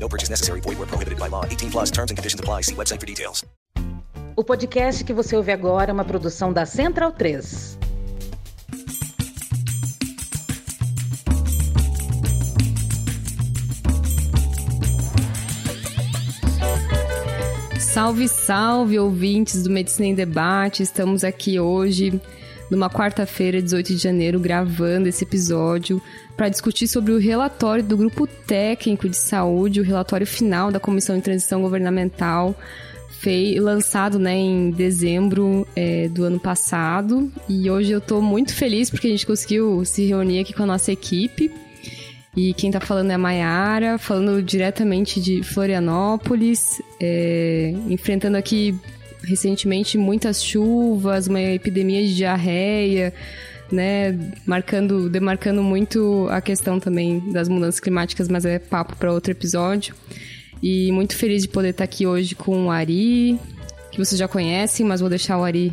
No purchase necessary. Void where prohibited by law. 18 plus terms and conditions apply. See website for details. O podcast que você ouve agora é uma produção da Central 3. Salve, salve, ouvintes do Medicina em Debate. Estamos aqui hoje, numa quarta-feira, 18 de janeiro, gravando esse episódio para discutir sobre o relatório do Grupo Técnico de Saúde, o relatório final da Comissão de Transição Governamental, foi lançado né, em dezembro é, do ano passado. E hoje eu estou muito feliz porque a gente conseguiu se reunir aqui com a nossa equipe. E quem tá falando é a Maiara, falando diretamente de Florianópolis, é, enfrentando aqui recentemente muitas chuvas, uma epidemia de diarreia, né, marcando, demarcando muito a questão também das mudanças climáticas, mas é papo para outro episódio. E muito feliz de poder estar aqui hoje com o Ari, que vocês já conhecem, mas vou deixar o Ari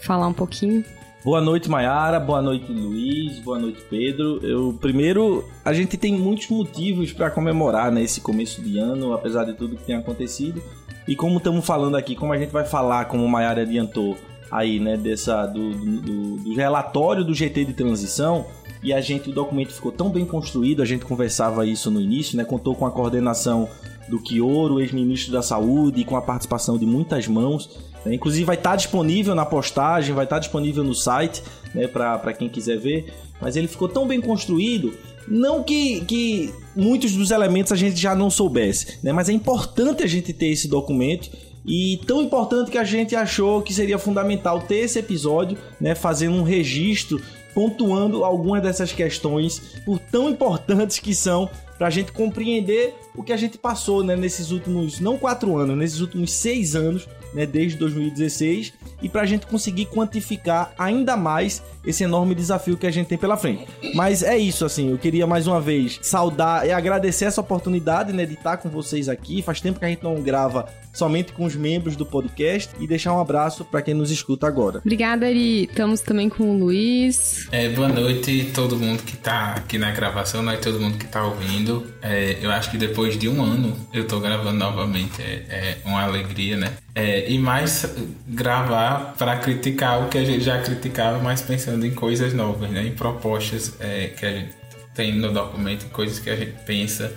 falar um pouquinho. Boa noite, Mayara. Boa noite, Luiz. Boa noite, Pedro. Eu primeiro, a gente tem muitos motivos para comemorar nesse né, começo de ano, apesar de tudo que tem acontecido. E como estamos falando aqui, como a gente vai falar, como o Mayara adiantou aí, né, dessa do, do, do relatório do GT de transição, e a gente o documento ficou tão bem construído, a gente conversava isso no início, né, contou com a coordenação do Quioro, ex-ministro da Saúde, e com a participação de muitas mãos. Né? Inclusive vai estar disponível na postagem, vai estar disponível no site, né, para quem quiser ver. Mas ele ficou tão bem construído, não que, que muitos dos elementos a gente já não soubesse, né, mas é importante a gente ter esse documento. E tão importante que a gente achou que seria fundamental ter esse episódio, né, fazendo um registro, pontuando algumas dessas questões, por tão importantes que são para a gente compreender o que a gente passou né, nesses últimos, não quatro anos, nesses últimos seis anos né, desde 2016 e para a gente conseguir quantificar ainda mais esse enorme desafio que a gente tem pela frente. Mas é isso, assim, eu queria mais uma vez saudar e agradecer essa oportunidade né, de estar com vocês aqui. Faz tempo que a gente não grava somente com os membros do podcast e deixar um abraço para quem nos escuta agora. Obrigada, Ari. Estamos também com o Luiz. É, boa noite todo mundo que está aqui na gravação, né? Todo mundo que está ouvindo. É, eu acho que depois de um ano eu estou gravando novamente. É, é uma alegria, né? É, e mais gravar para criticar o que a gente já criticava, mas pensando em coisas novas, né? Em propostas é, que a gente tem no documento, coisas que a gente pensa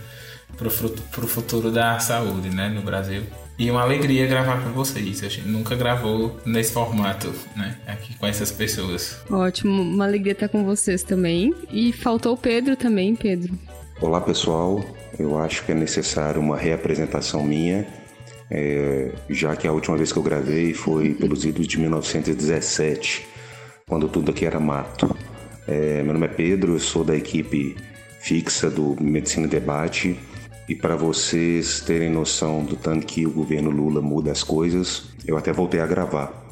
para o futuro da saúde, né? No Brasil. E uma alegria gravar com vocês. A gente nunca gravou nesse formato, né? Aqui com essas pessoas. Ótimo, uma alegria estar com vocês também. E faltou o Pedro também, Pedro. Olá, pessoal. Eu acho que é necessário uma reapresentação minha, é, já que a última vez que eu gravei foi pelos idos de 1917, quando tudo aqui era mato. É, meu nome é Pedro, eu sou da equipe fixa do Medicina Debate e para vocês terem noção do tanto que o governo Lula muda as coisas, eu até voltei a gravar.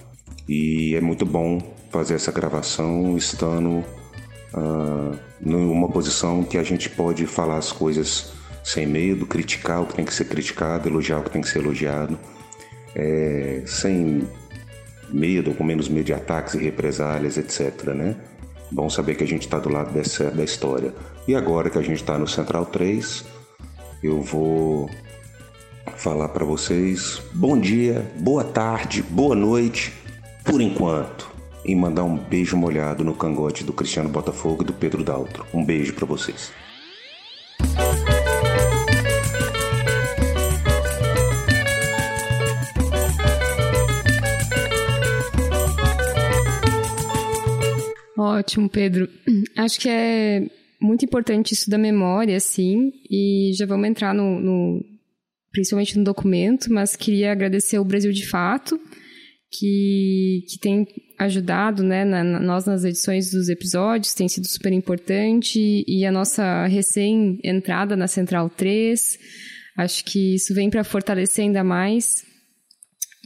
E é muito bom fazer essa gravação estando uh, numa posição que a gente pode falar as coisas sem medo, criticar o que tem que ser criticado, elogiar o que tem que ser elogiado, é, sem medo, com menos medo de ataques e represálias, etc. Né? Bom saber que a gente está do lado dessa, da história. E agora que a gente está no Central 3, eu vou falar para vocês bom dia, boa tarde, boa noite, por enquanto. E mandar um beijo molhado no cangote do Cristiano Botafogo e do Pedro Daltro. Um beijo para vocês. Ótimo, Pedro. Acho que é muito importante isso da memória, sim, e já vamos entrar no, no principalmente no documento, mas queria agradecer ao Brasil de Fato, que, que tem ajudado, né, na, na, nós nas edições dos episódios, tem sido super importante, e a nossa recém-entrada na Central 3, acho que isso vem para fortalecer ainda mais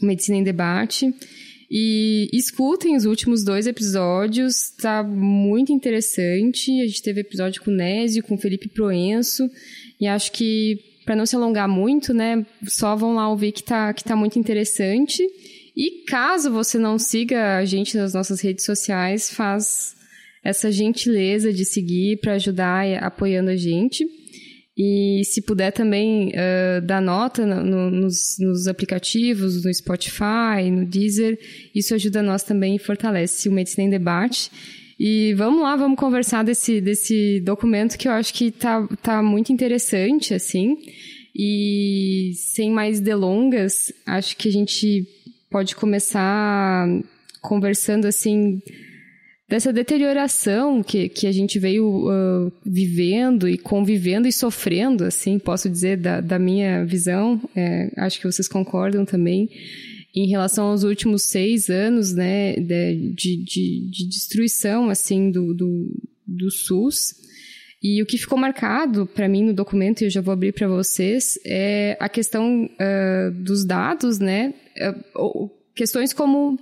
Medicina em Debate. E escutem os últimos dois episódios, tá muito interessante. A gente teve episódio com o Nésio, com o Felipe Proenço, e acho que, para não se alongar muito, né, só vão lá ouvir que tá, que tá muito interessante. E caso você não siga a gente nas nossas redes sociais, faz essa gentileza de seguir para ajudar apoiando a gente. E se puder também uh, dar nota no, no, nos, nos, aplicativos, no Spotify, no Deezer, isso ajuda nós também e fortalece o Medicina em Debate. E vamos lá, vamos conversar desse, desse documento que eu acho que tá, tá muito interessante, assim. E sem mais delongas, acho que a gente pode começar conversando assim dessa deterioração que, que a gente veio uh, vivendo e convivendo e sofrendo, assim, posso dizer, da, da minha visão, é, acho que vocês concordam também, em relação aos últimos seis anos, né, de, de, de destruição, assim, do, do, do SUS. E o que ficou marcado para mim no documento, e eu já vou abrir para vocês, é a questão uh, dos dados, né, uh, questões como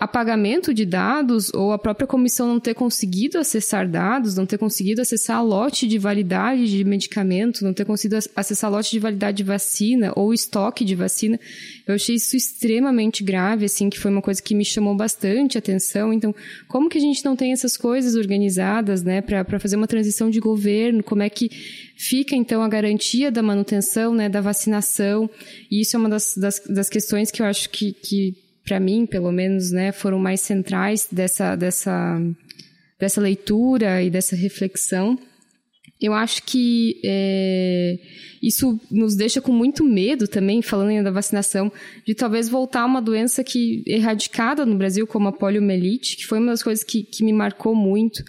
apagamento de dados ou a própria comissão não ter conseguido acessar dados, não ter conseguido acessar lote de validade de medicamento, não ter conseguido acessar lote de validade de vacina ou estoque de vacina. Eu achei isso extremamente grave, assim, que foi uma coisa que me chamou bastante atenção. Então, como que a gente não tem essas coisas organizadas, né, para fazer uma transição de governo? Como é que fica, então, a garantia da manutenção, né, da vacinação? E isso é uma das, das, das questões que eu acho que, que para mim, pelo menos, né, foram mais centrais dessa, dessa, dessa leitura e dessa reflexão. Eu acho que é, isso nos deixa com muito medo também, falando ainda da vacinação, de talvez voltar a uma doença que erradicada no Brasil, como a poliomielite, que foi uma das coisas que, que me marcou muito.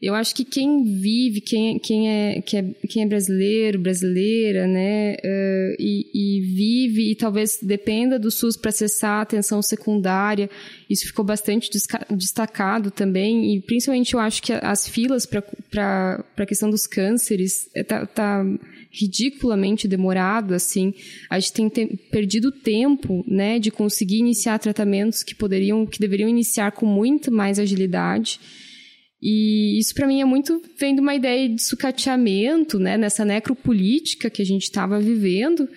Eu acho que quem vive, quem, quem, é, quem, é, quem é brasileiro, brasileira, né, uh, e, e, vive e talvez dependa do SUS para acessar a atenção secundária, isso ficou bastante destacado também, e principalmente eu acho que as filas para a questão dos cânceres está tá ridiculamente demorado, assim, a gente tem te perdido tempo, né, de conseguir iniciar tratamentos que poderiam, que deveriam iniciar com muito mais agilidade, e isso para mim é muito vem de uma ideia de sucateamento, né, nessa necropolítica que a gente estava vivendo,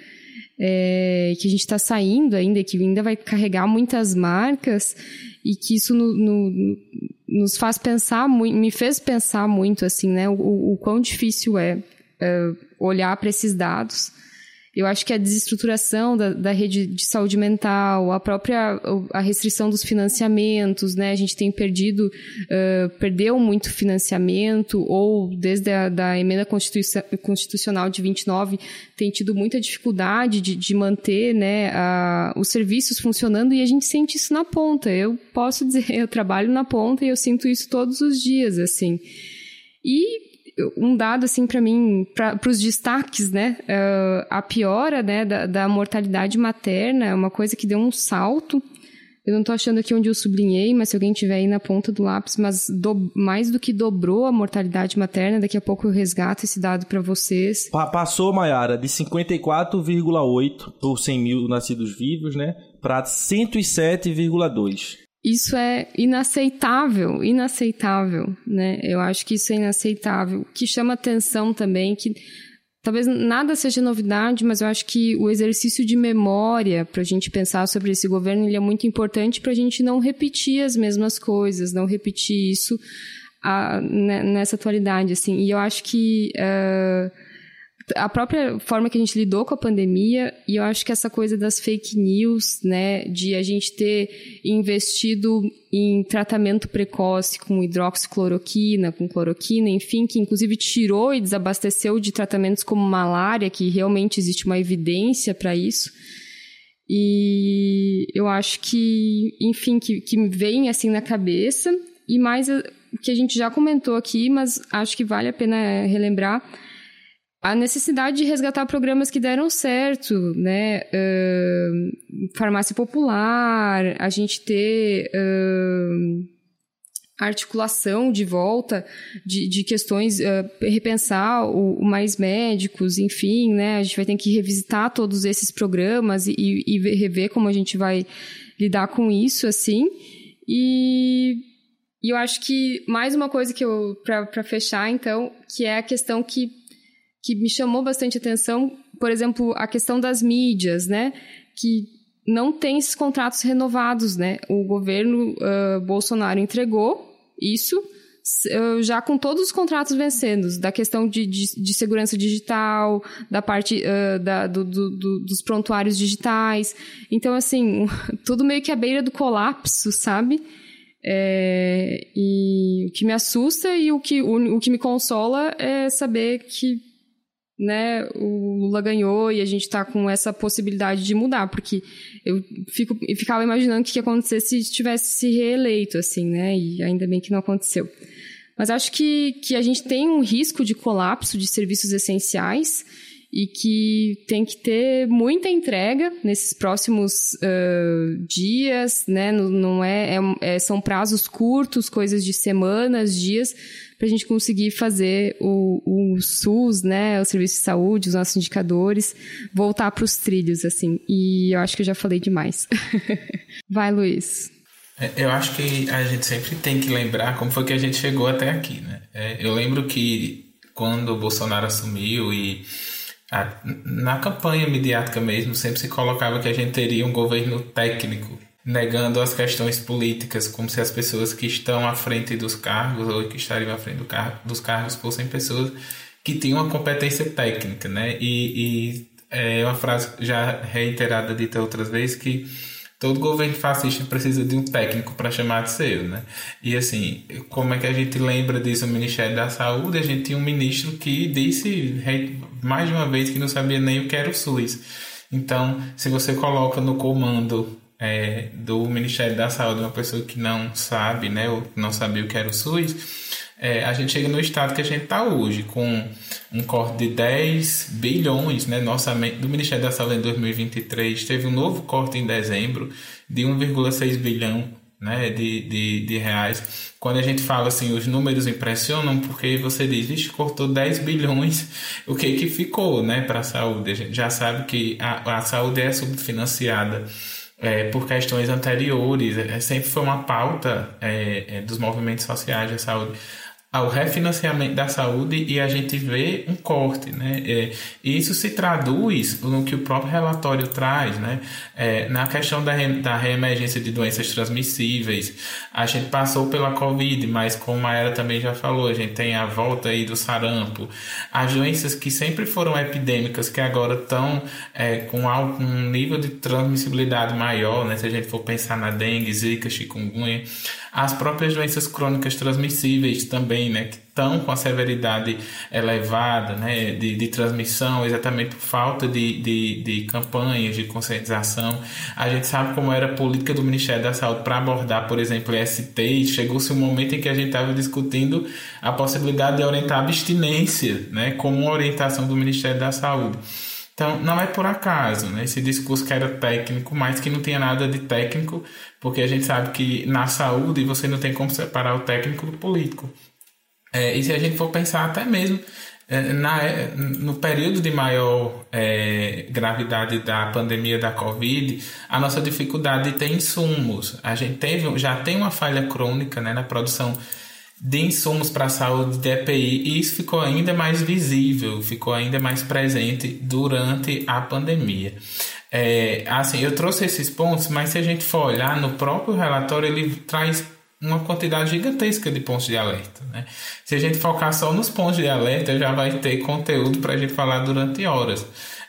é, que a gente está saindo ainda, que ainda vai carregar muitas marcas e que isso no, no, nos faz pensar, me fez pensar muito assim, né, o, o quão difícil é, é olhar para esses dados eu acho que a desestruturação da, da, rede de saúde mental, a própria a restrição dos financiamentos, né? A gente tem perdido, uh, perdeu muito financiamento, ou desde a da emenda constitucional de 29 tem tido muita dificuldade de, de manter né, a, os serviços funcionando e a gente sente isso na ponta. Eu posso dizer, eu trabalho na ponta e eu sinto isso todos os dias, assim. E um dado assim para mim para os destaques né uh, a piora né da, da, mortalidade materna é uma coisa que deu um salto. Eu não estou achando aqui onde eu sublinhei mas se alguém tiver aí na ponta do lápis mas do, mais do que dobrou a mortalidade materna daqui a pouco eu resgato esse dado para vocês. Passou Maiara de 54,8 por 100 mil nascidos vivos né para 107,2 isso é inaceitável, inaceitável, né? Eu acho que isso é inaceitável. Que chama atenção também, que talvez nada seja novidade, mas eu acho que o exercício de memória para a gente pensar sobre esse governo ele é muito importante para a gente não repetir as mesmas coisas, não repetir isso a, ah, nessa atualidade, assim. E eu acho que uh, a própria forma que a gente lidou com a pandemia, e eu acho que essa coisa das fake news, né, de a gente ter investido em tratamento precoce com hidroxicloroquina, com cloroquina, enfim, que inclusive tirou e desabasteceu de tratamentos como malária, que realmente existe uma evidência para isso. E eu acho que, enfim, que, que vem assim na cabeça, e mais o que a gente já comentou aqui, mas acho que vale a pena relembrar a necessidade de resgatar programas que deram certo, né? Uh, farmácia popular, a gente ter uh, articulação de volta de, de questões, uh, repensar o, o, mais médicos, enfim, né? A gente vai ter que revisitar todos esses programas e, e rever como a gente vai lidar com isso, assim. E, e eu acho que mais uma coisa que eu, para fechar, então, que é a questão que, que me chamou bastante atenção, por exemplo, a questão das mídias, né? Que não tem esses contratos renovados, né? O governo uh, Bolsonaro entregou isso já com todos os contratos vencendo, da questão de, de, de segurança digital, da parte uh, da, do, do, do, dos prontuários digitais. Então, assim, tudo meio que à beira do colapso, sabe? É, e o que me assusta e o que, o, o que me consola é saber que né, o Lula ganhou e a gente está com essa possibilidade de mudar, porque eu fico, ficava imaginando o que ia acontecer se tivesse se reeleito, assim, né, e ainda bem que não aconteceu. Mas acho que, que a gente tem um risco de colapso de serviços essenciais e que tem que ter muita entrega nesses próximos uh, dias, né? Não, não é, é, é, são prazos curtos, coisas de semanas, dias, para a gente conseguir fazer o, o SUS, né, o serviço de saúde, os nossos indicadores, voltar para os trilhos, assim. E eu acho que eu já falei demais. Vai, Luiz. É, eu acho que a gente sempre tem que lembrar como foi que a gente chegou até aqui, né? É, eu lembro que quando o Bolsonaro assumiu e a, na campanha midiática mesmo sempre se colocava que a gente teria um governo técnico negando as questões políticas, como se as pessoas que estão à frente dos cargos ou que estariam à frente do car dos cargos fossem pessoas que tinham uma competência técnica, né? E, e é uma frase já reiterada dita outras vezes que todo governo fascista precisa de um técnico para chamar de seu, né? E assim, como é que a gente lembra disso no Ministério da Saúde? A gente tinha um ministro que disse mais de uma vez que não sabia nem o que era o SUS. Então, se você coloca no comando é, do Ministério da Saúde uma pessoa que não sabe, né, ou não sabia o que era o SUS, é, a gente chega no estado que a gente está hoje, com um corte de 10 bilhões né, no orçamento do Ministério da Saúde em 2023. Teve um novo corte em dezembro de 1,6 bilhão né, de, de, de reais. Quando a gente fala assim, os números impressionam porque você diz, vixe, cortou 10 bilhões, o que que ficou né, para a saúde? A gente já sabe que a, a saúde é subfinanciada é, por questões anteriores, é, sempre foi uma pauta é, é dos movimentos sociais da saúde ao refinanciamento da saúde e a gente vê um corte, né? É, isso se traduz no que o próprio relatório traz, né? É, na questão da, re, da reemergência de doenças transmissíveis. A gente passou pela Covid, mas como a Era também já falou, a gente tem a volta aí do sarampo. As doenças que sempre foram epidêmicas, que agora estão é, com um nível de transmissibilidade maior, né? Se a gente for pensar na dengue, zika, chikungunya. As próprias doenças crônicas transmissíveis também, né, que estão com a severidade elevada né, de, de transmissão, exatamente por falta de, de, de campanhas de conscientização. A gente sabe como era a política do Ministério da Saúde para abordar, por exemplo, ST, chegou-se um momento em que a gente estava discutindo a possibilidade de orientar a abstinência né, como orientação do Ministério da Saúde. Então, não é por acaso, né? Esse discurso que era técnico, mas que não tinha nada de técnico, porque a gente sabe que na saúde você não tem como separar o técnico do político. É, e se a gente for pensar até mesmo é, na, é, no período de maior é, gravidade da pandemia da Covid, a nossa dificuldade de ter insumos. A gente teve, já tem uma falha crônica né, na produção de insumos para a saúde de EPI e isso ficou ainda mais visível, ficou ainda mais presente durante a pandemia. É, assim, eu trouxe esses pontos, mas se a gente for olhar no próprio relatório, ele traz uma quantidade gigantesca de pontos de alerta. Né? Se a gente focar só nos pontos de alerta, já vai ter conteúdo para a gente falar durante horas.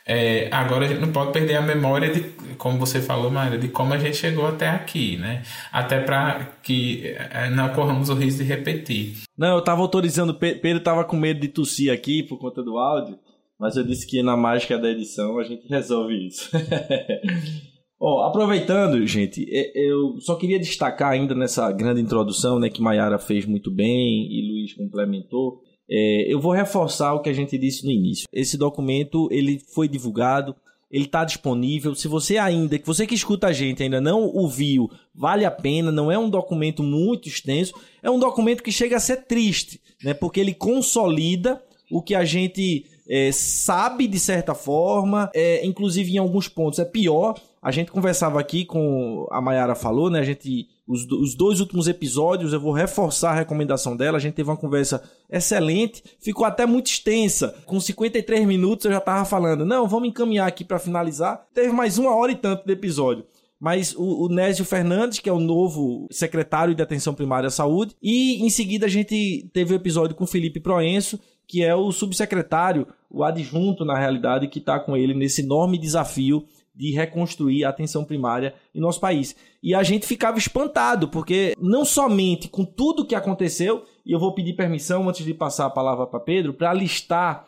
É, agora a gente não pode perder a memória de, como você falou, Maria, de como a gente chegou até aqui, né? Até para que é, não corramos o risco de repetir. Não, eu estava autorizando, Pedro estava com medo de tossir aqui por conta do áudio, mas eu disse que na mágica da edição a gente resolve isso. Ó, aproveitando, gente, eu só queria destacar ainda nessa grande introdução, né, que Mayara fez muito bem e Luiz complementou, é, eu vou reforçar o que a gente disse no início. Esse documento ele foi divulgado, ele está disponível. Se você ainda, que você que escuta a gente ainda não o viu, vale a pena. Não é um documento muito extenso, é um documento que chega a ser triste, né? Porque ele consolida o que a gente é, sabe de certa forma, é, inclusive em alguns pontos é pior. A gente conversava aqui com a Mayara falou, né? A gente os, os dois últimos episódios, eu vou reforçar a recomendação dela. A gente teve uma conversa excelente, ficou até muito extensa. Com 53 minutos eu já tava falando, não, vamos encaminhar aqui para finalizar. Teve mais uma hora e tanto de episódio mas o, o Nésio Fernandes, que é o novo secretário de Atenção Primária à Saúde, e em seguida a gente teve o episódio com Felipe Proenço, que é o subsecretário, o adjunto, na realidade, que está com ele nesse enorme desafio de reconstruir a atenção primária em nosso país. E a gente ficava espantado, porque não somente com tudo que aconteceu, e eu vou pedir permissão antes de passar a palavra para Pedro, para listar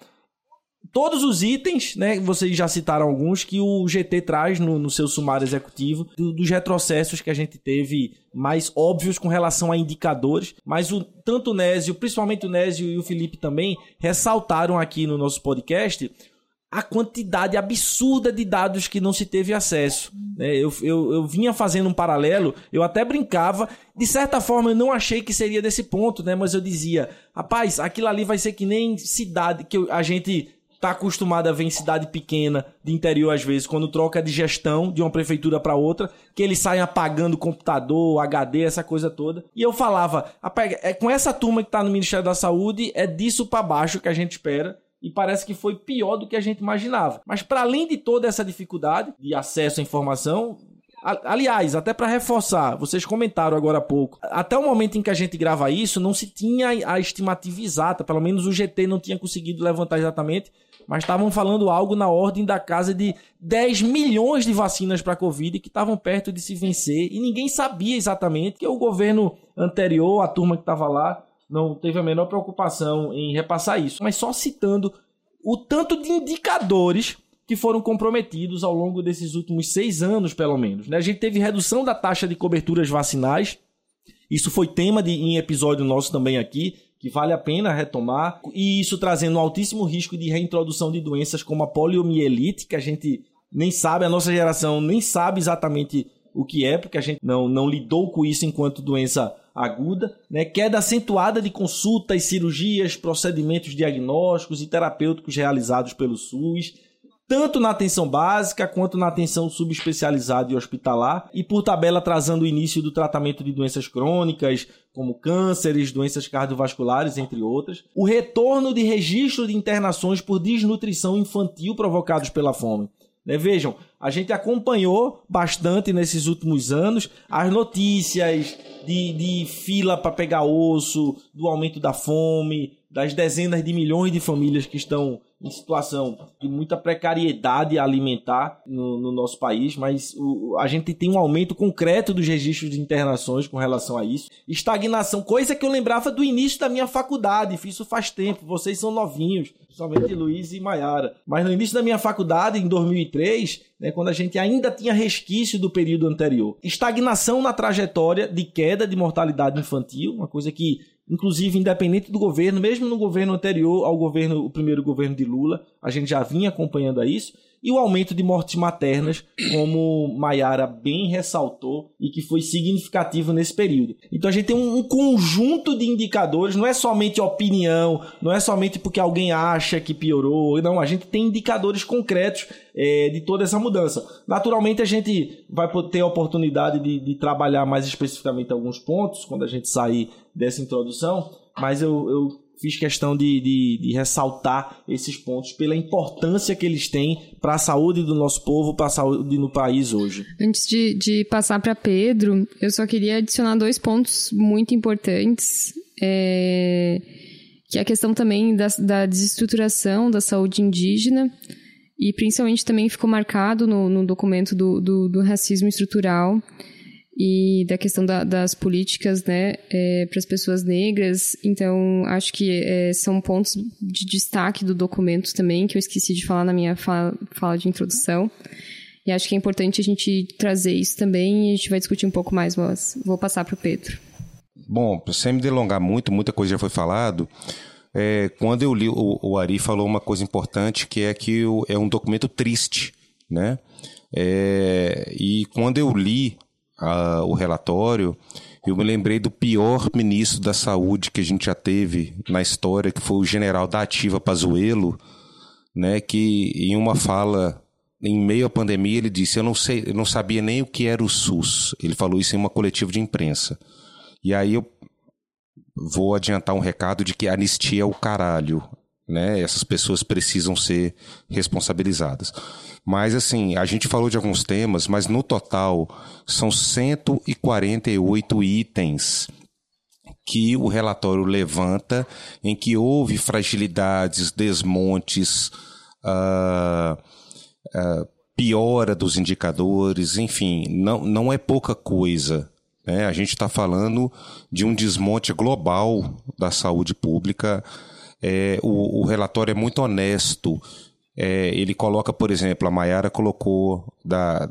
todos os itens, né? Vocês já citaram alguns que o GT traz no, no seu sumário executivo do, dos retrocessos que a gente teve mais óbvios com relação a indicadores, mas o tanto o Nésio, principalmente o Nésio e o Felipe também ressaltaram aqui no nosso podcast a quantidade absurda de dados que não se teve acesso. Né? Eu, eu, eu vinha fazendo um paralelo, eu até brincava, de certa forma eu não achei que seria desse ponto, né? mas eu dizia, rapaz, aquilo ali vai ser que nem cidade que a gente tá acostumado a ver em cidade pequena, de interior às vezes, quando troca de gestão de uma prefeitura para outra, que eles saem apagando computador, HD, essa coisa toda. E eu falava, é com essa turma que tá no Ministério da Saúde, é disso para baixo que a gente espera e parece que foi pior do que a gente imaginava. Mas para além de toda essa dificuldade de acesso à informação, Aliás, até para reforçar, vocês comentaram agora há pouco, até o momento em que a gente grava isso, não se tinha a estimativa exata, pelo menos o GT não tinha conseguido levantar exatamente, mas estavam falando algo na ordem da casa de 10 milhões de vacinas para a Covid que estavam perto de se vencer e ninguém sabia exatamente que o governo anterior, a turma que estava lá, não teve a menor preocupação em repassar isso, mas só citando o tanto de indicadores que foram comprometidos ao longo desses últimos seis anos, pelo menos. Né? A gente teve redução da taxa de coberturas vacinais, isso foi tema de, em episódio nosso também aqui, que vale a pena retomar, e isso trazendo um altíssimo risco de reintrodução de doenças como a poliomielite, que a gente nem sabe, a nossa geração nem sabe exatamente o que é, porque a gente não, não lidou com isso enquanto doença aguda, né? queda acentuada de consultas, cirurgias, procedimentos diagnósticos e terapêuticos realizados pelo SUS, tanto na atenção básica quanto na atenção subespecializada e hospitalar, e por tabela atrasando o início do tratamento de doenças crônicas, como cânceres, doenças cardiovasculares, entre outras. O retorno de registro de internações por desnutrição infantil provocados pela fome. Né? Vejam, a gente acompanhou bastante nesses últimos anos as notícias de, de fila para pegar osso, do aumento da fome, das dezenas de milhões de famílias que estão em situação de muita precariedade alimentar no, no nosso país, mas o, a gente tem um aumento concreto dos registros de internações com relação a isso. Estagnação, coisa que eu lembrava do início da minha faculdade, fiz isso faz tempo, vocês são novinhos, principalmente Luiz e Maiara. Mas no início da minha faculdade, em 2003, né, quando a gente ainda tinha resquício do período anterior. Estagnação na trajetória de queda de mortalidade infantil, uma coisa que inclusive independente do governo, mesmo no governo anterior ao governo, o primeiro governo de Lula, a gente já vinha acompanhando isso, e o aumento de mortes maternas, como Maiara bem ressaltou e que foi significativo nesse período. Então a gente tem um, um conjunto de indicadores, não é somente opinião, não é somente porque alguém acha que piorou, não, a gente tem indicadores concretos é, de toda essa mudança. Naturalmente a gente vai ter a oportunidade de, de trabalhar mais especificamente alguns pontos quando a gente sair dessa introdução, mas eu, eu fiz questão de, de, de, ressaltar esses pontos pela importância que eles têm para a saúde do nosso povo, para a saúde no país hoje. Antes de, de passar para Pedro, eu só queria adicionar dois pontos muito importantes. É, que é a questão também da, da desestruturação da saúde indígena e principalmente também ficou marcado no, no documento do, do, do racismo estrutural e da questão da, das políticas né, é, para as pessoas negras. Então, acho que é, são pontos de destaque do documento também, que eu esqueci de falar na minha fala, fala de introdução. E acho que é importante a gente trazer isso também e a gente vai discutir um pouco mais, mas vou passar para o Pedro. Bom, sem me delongar muito, muita coisa já foi falado. É, quando eu li, o, o Ari falou uma coisa importante, que é que o, é um documento triste né? É, e quando eu li o relatório, eu me lembrei do pior ministro da saúde que a gente já teve na história, que foi o general da Ativa Pazuello, né, que em uma fala em meio à pandemia ele disse: "Eu não sei, eu não sabia nem o que era o SUS". Ele falou isso em uma coletiva de imprensa. E aí eu vou adiantar um recado de que anistia é o caralho, né? Essas pessoas precisam ser responsabilizadas. Mas assim, a gente falou de alguns temas, mas no total são 148 itens que o relatório levanta em que houve fragilidades, desmontes, uh, uh, piora dos indicadores, enfim, não, não é pouca coisa. Né? A gente está falando de um desmonte global da saúde pública. É, o, o relatório é muito honesto. É, ele coloca, por exemplo, a Maiara colocou da,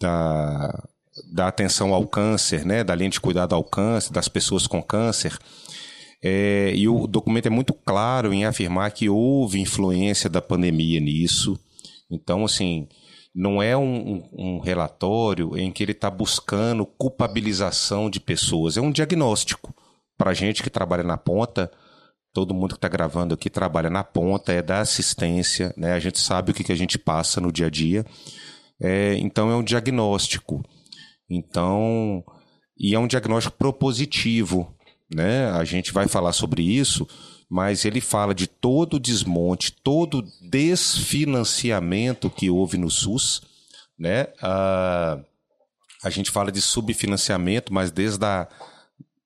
da da atenção ao câncer, né, da linha de cuidado ao câncer, das pessoas com câncer. É, e o documento é muito claro em afirmar que houve influência da pandemia nisso. Então, assim, não é um, um relatório em que ele está buscando culpabilização de pessoas, é um diagnóstico. Para gente que trabalha na ponta, todo mundo que está gravando aqui trabalha na ponta, é da assistência, né? a gente sabe o que, que a gente passa no dia a dia. É, então, é um diagnóstico. Então, e é um diagnóstico propositivo, né? A gente vai falar sobre isso, mas ele fala de todo o desmonte, todo o desfinanciamento que houve no SUS, né? A, a gente fala de subfinanciamento, mas desde a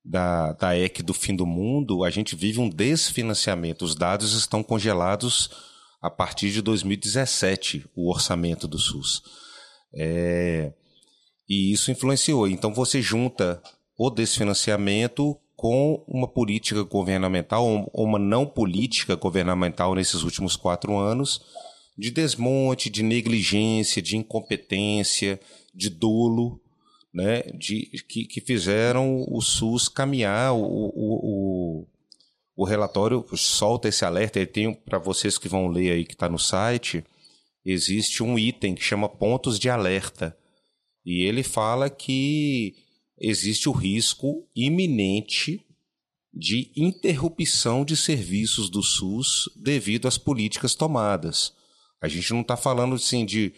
da, da EC do fim do mundo, a gente vive um desfinanciamento. Os dados estão congelados a partir de 2017, o orçamento do SUS. É, e isso influenciou. Então você junta o desfinanciamento com uma política governamental, ou uma não política governamental nesses últimos quatro anos, de desmonte, de negligência, de incompetência, de dolo, né, de, que, que fizeram o SUS caminhar. O, o, o, o relatório solta esse alerta, ele tem para vocês que vão ler aí que está no site, existe um item que chama pontos de alerta e ele fala que existe o risco iminente de interrupção de serviços do SUS devido às políticas tomadas. A gente não está falando assim de,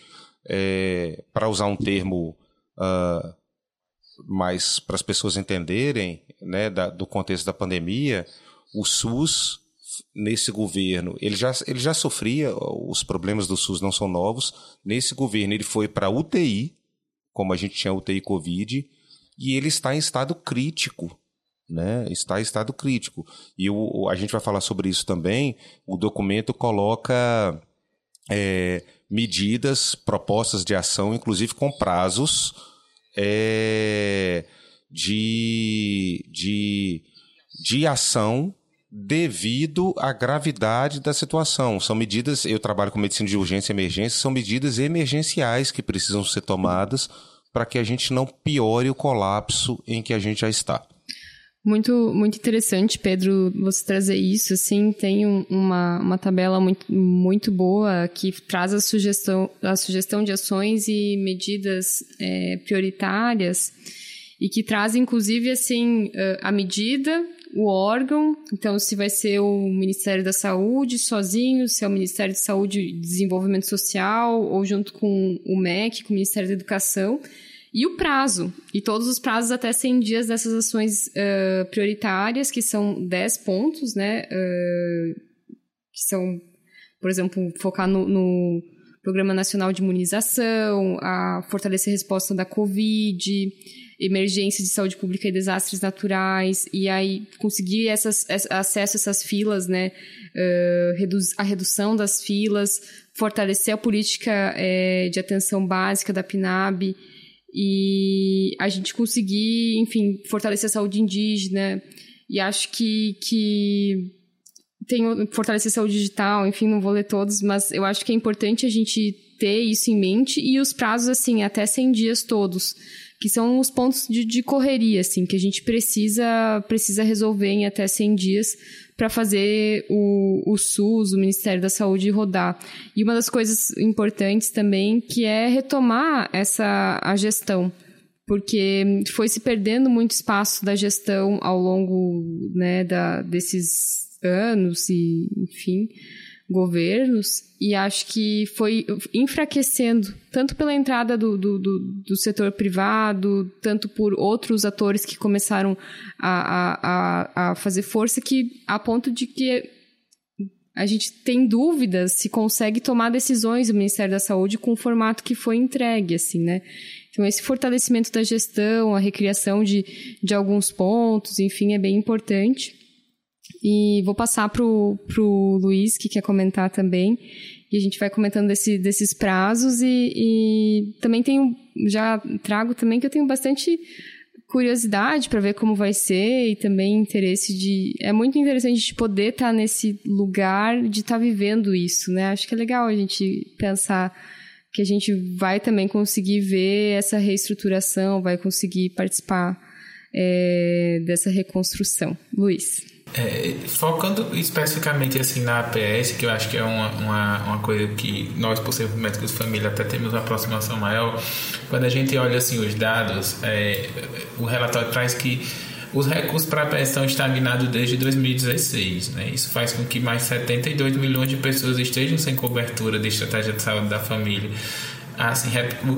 é, para usar um termo uh, mais para as pessoas entenderem, né, da, do contexto da pandemia, o SUS nesse governo, ele já, ele já sofria, os problemas do SUS não são novos. Nesse governo, ele foi para UTI, como a gente tinha UTI Covid, e ele está em estado crítico. Né? Está em estado crítico. E o, a gente vai falar sobre isso também. O documento coloca é, medidas, propostas de ação, inclusive com prazos é, de, de, de ação devido à gravidade da situação. São medidas, eu trabalho com medicina de urgência e emergência, são medidas emergenciais que precisam ser tomadas para que a gente não piore o colapso em que a gente já está. Muito, muito interessante, Pedro, você trazer isso. Assim, tem uma, uma tabela muito, muito boa que traz a sugestão, a sugestão de ações e medidas é, prioritárias e que traz, inclusive, assim, a medida o órgão, então se vai ser o Ministério da Saúde sozinho, se é o Ministério de Saúde e Desenvolvimento Social, ou junto com o MEC, com o Ministério da Educação, e o prazo, e todos os prazos até 100 dias dessas ações uh, prioritárias, que são 10 pontos, né, uh, que são, por exemplo, focar no, no Programa Nacional de Imunização, a fortalecer a resposta da Covid, emergência de saúde pública e desastres naturais, e aí conseguir essas, acesso a essas filas, né, uh, a redução das filas, fortalecer a política é, de atenção básica da PNAB, e a gente conseguir, enfim, fortalecer a saúde indígena, e acho que, que tem fortalecer a saúde digital, enfim, não vou ler todos, mas eu acho que é importante a gente ter isso em mente. E os prazos, assim, até 100 dias todos que são os pontos de, de correria, assim, que a gente precisa, precisa resolver em até 100 dias para fazer o, o SUS, o Ministério da Saúde, rodar. E uma das coisas importantes também que é retomar essa a gestão porque foi se perdendo muito espaço da gestão ao longo né, da, desses anos e, enfim, governos, e acho que foi enfraquecendo, tanto pela entrada do, do, do, do setor privado, tanto por outros atores que começaram a, a, a fazer força, que a ponto de que a gente tem dúvidas se consegue tomar decisões o Ministério da Saúde com o formato que foi entregue, assim, né? Então, esse fortalecimento da gestão, a recriação de, de alguns pontos, enfim, é bem importante. E vou passar para o Luiz, que quer comentar também. E a gente vai comentando desse, desses prazos. E, e também tenho, já trago também que eu tenho bastante curiosidade para ver como vai ser e também interesse de é muito interessante de poder estar tá nesse lugar de estar tá vivendo isso, né? Acho que é legal a gente pensar que a gente vai também conseguir ver essa reestruturação, vai conseguir participar é, dessa reconstrução. Luiz. É, focando especificamente assim na APS, que eu acho que é uma, uma, uma, coisa que nós, por sermos médicos de família, até temos uma aproximação maior, quando a gente olha assim os dados, é, o relatório traz que os recursos para a APS estão estagnados desde 2016. Né? Isso faz com que mais 72 milhões de pessoas estejam sem cobertura de estratégia de saúde da família. Assim,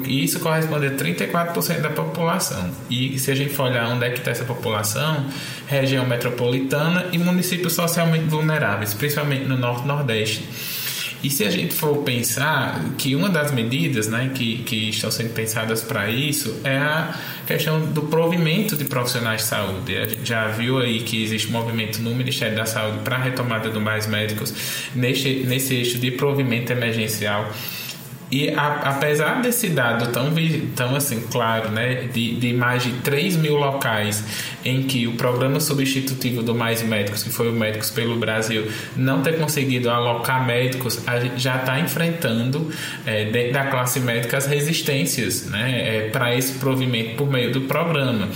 isso corresponde a 34% da população. E se a gente for olhar onde é que está essa população, região metropolitana e municípios socialmente vulneráveis, principalmente no Norte e Nordeste. E se a gente for pensar que uma das medidas né, que, que estão sendo pensadas para isso é a questão do provimento de profissionais de saúde. A gente já viu aí que existe movimento no Ministério da Saúde para a retomada do mais médicos nesse, nesse eixo de provimento emergencial. E a, apesar desse dado tão, tão assim, claro, né, de, de mais de 3 mil locais em que o programa substitutivo do Mais Médicos, que foi o Médicos pelo Brasil, não ter conseguido alocar médicos, a gente já está enfrentando, é, dentro da classe médica, as resistências né, é, para esse provimento por meio do programa.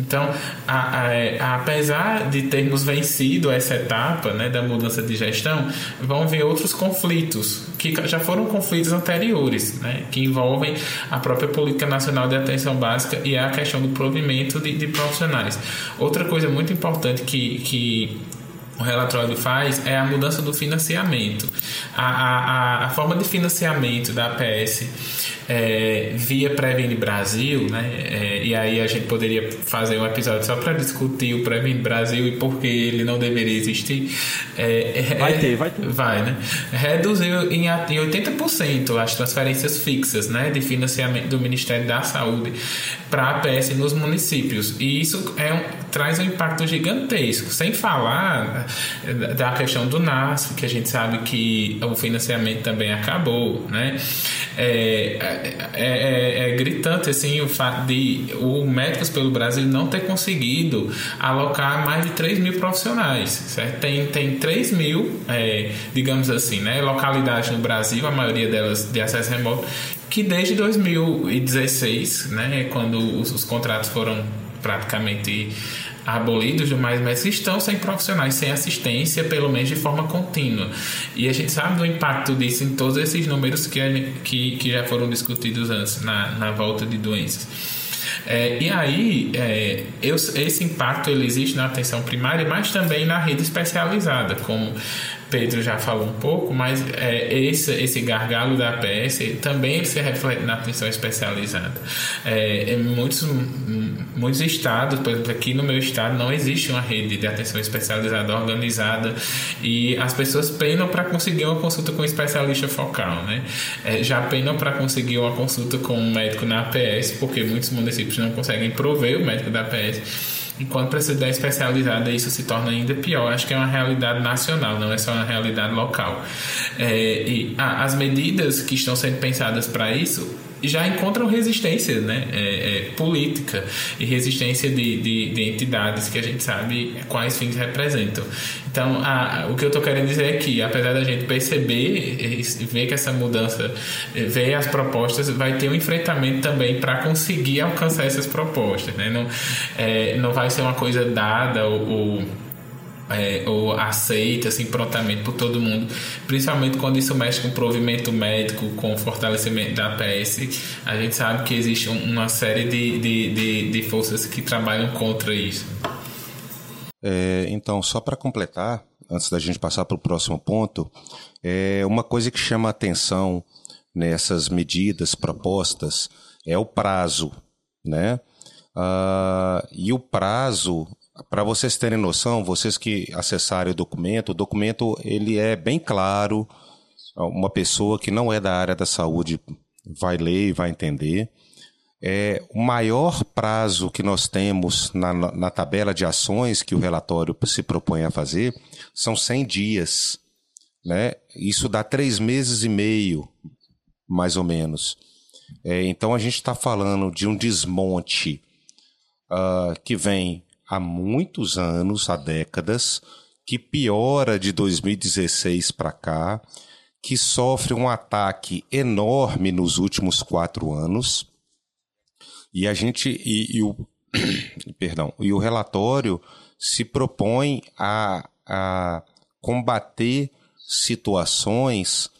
Então, a, a, apesar de termos vencido essa etapa né, da mudança de gestão, vão vir outros conflitos, que já foram conflitos anteriores, né, que envolvem a própria Política Nacional de Atenção Básica e a questão do provimento de, de profissionais. Outra coisa muito importante que, que o relatório faz é a mudança do financiamento. A, a, a forma de financiamento da APS é, via Previne Brasil, né? É, e aí a gente poderia fazer um episódio só para discutir o Previne Brasil e por que ele não deveria existir. É, é vai ter, vai ter. Vai, né? Reduziu em, em 80% as transferências fixas né, de financiamento do Ministério da Saúde para a APS nos municípios. E isso é um, traz um impacto gigantesco. Sem falar da questão do NASF, que a gente sabe que o financiamento também acabou, né? É, é, é, é, gritante assim o fato de o Médicos pelo Brasil não ter conseguido alocar mais de 3 mil profissionais. Certo? Tem, tem 3 mil, é, digamos assim, né, localidades no Brasil, a maioria delas de acesso remoto, que desde 2016, né, quando os, os contratos foram praticamente abolidos do médicos estão sem profissionais, sem assistência, pelo menos de forma contínua. E a gente sabe do impacto disso em todos esses números que, que, que já foram discutidos antes, na, na volta de doenças. É, e aí, é, eu, esse impacto ele existe na atenção primária, mas também na rede especializada, como Pedro já falou um pouco, mas é, esse, esse gargalo da APS também se reflete na atenção especializada. É, muitos, muitos estados, por exemplo, aqui no meu estado, não existe uma rede de atenção especializada organizada e as pessoas penam para conseguir uma consulta com um especialista focal. Né? É, já penam para conseguir uma consulta com um médico na APS, porque muitos municípios não conseguem prover o médico da APS. Enquanto para cidade especializada isso se torna ainda pior. Acho que é uma realidade nacional, não é só uma realidade local. É, e a, as medidas que estão sendo pensadas para isso já encontram resistência né, é, é, política e resistência de, de, de, entidades que a gente sabe quais fins representam. Então, a, o que eu estou querendo dizer é que, apesar da gente perceber e ver que essa mudança, é, ver as propostas, vai ter um enfrentamento também para conseguir alcançar essas propostas. Né? Não, é, não vai ser uma coisa dada ou, ou é, ou aceita assim prontamente por todo mundo, principalmente quando isso mexe com provimento médico, com fortalecimento da PS, a gente sabe que existe uma série de, de, de, de forças que trabalham contra isso. É, então, só para completar, antes da gente passar para o próximo ponto, é uma coisa que chama atenção nessas medidas propostas é o prazo, né? Uh, e o prazo para vocês terem noção, vocês que acessarem o documento, o documento ele é bem claro. Uma pessoa que não é da área da saúde vai ler e vai entender. É, o maior prazo que nós temos na, na tabela de ações que o relatório se propõe a fazer são 100 dias. Né? Isso dá três meses e meio, mais ou menos. É, então a gente está falando de um desmonte uh, que vem há muitos anos, há décadas, que piora de 2016 para cá, que sofre um ataque enorme nos últimos quatro anos. E a gente e, e o perdão e o relatório se propõe a, a combater situações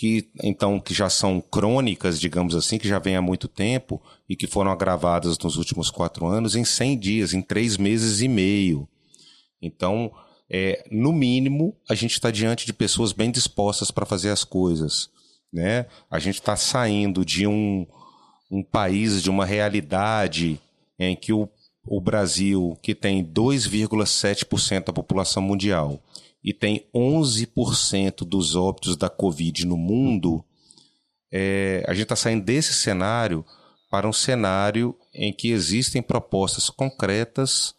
que então que já são crônicas, digamos assim, que já vem há muito tempo e que foram agravadas nos últimos quatro anos em 100 dias, em três meses e meio. Então, é, no mínimo, a gente está diante de pessoas bem dispostas para fazer as coisas. Né? A gente está saindo de um, um país, de uma realidade em que o, o Brasil, que tem 2,7% da população mundial, e tem 11% dos óbitos da Covid no mundo, é, a gente está saindo desse cenário para um cenário em que existem propostas concretas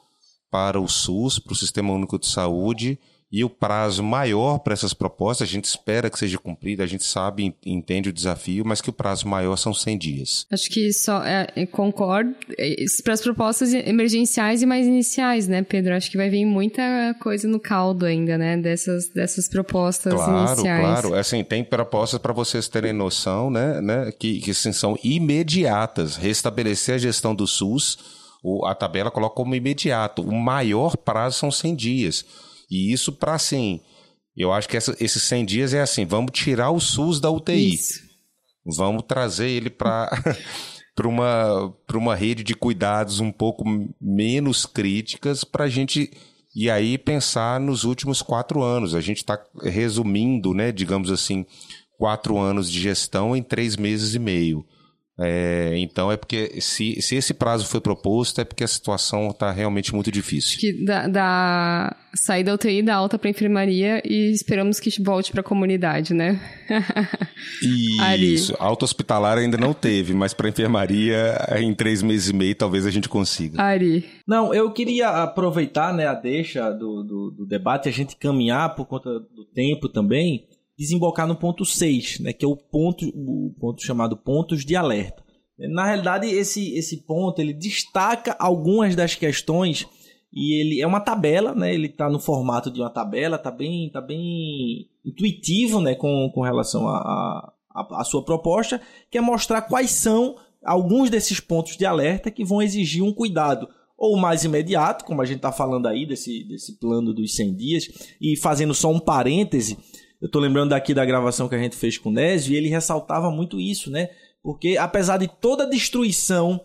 para o SUS, para o Sistema Único de Saúde, e o prazo maior para essas propostas, a gente espera que seja cumprido, a gente sabe, entende o desafio, mas que o prazo maior são 100 dias. Acho que só é, concordo é, para as propostas emergenciais e mais iniciais, né, Pedro? Acho que vai vir muita coisa no caldo ainda, né, dessas, dessas propostas claro, iniciais. Claro, claro. Assim, tem propostas para vocês terem noção, né, né que, que assim, são imediatas. Restabelecer a gestão do SUS, o, a tabela coloca como imediato. O maior prazo são 100 dias. E isso para assim, eu acho que essa, esses 100 dias é assim, vamos tirar o SUS da UTI. Isso. Vamos trazer ele para para uma, uma rede de cuidados um pouco menos críticas para a gente e aí pensar nos últimos quatro anos. A gente está resumindo, né, digamos assim, quatro anos de gestão em três meses e meio. É, então é porque se, se esse prazo foi proposto é porque a situação está realmente muito difícil. Que da, da sair da UTI da alta para enfermaria e esperamos que volte para a comunidade, né? Isso. Alta hospitalar ainda não teve, mas para enfermaria em três meses e meio talvez a gente consiga. Ari. Não, eu queria aproveitar né, a deixa do, do, do debate, a gente caminhar por conta do tempo também desembocar no ponto 6, né, que é o ponto, o ponto chamado pontos de alerta. Na realidade, esse, esse ponto ele destaca algumas das questões e ele é uma tabela, né? Ele está no formato de uma tabela, tá bem, tá bem intuitivo, né? Com, com relação à a, a, a, sua proposta, que é mostrar quais são alguns desses pontos de alerta que vão exigir um cuidado ou mais imediato, como a gente está falando aí desse, desse plano dos 100 dias, e fazendo só um parêntese, eu tô lembrando daqui da gravação que a gente fez com o Nésio e ele ressaltava muito isso, né? Porque apesar de toda a destruição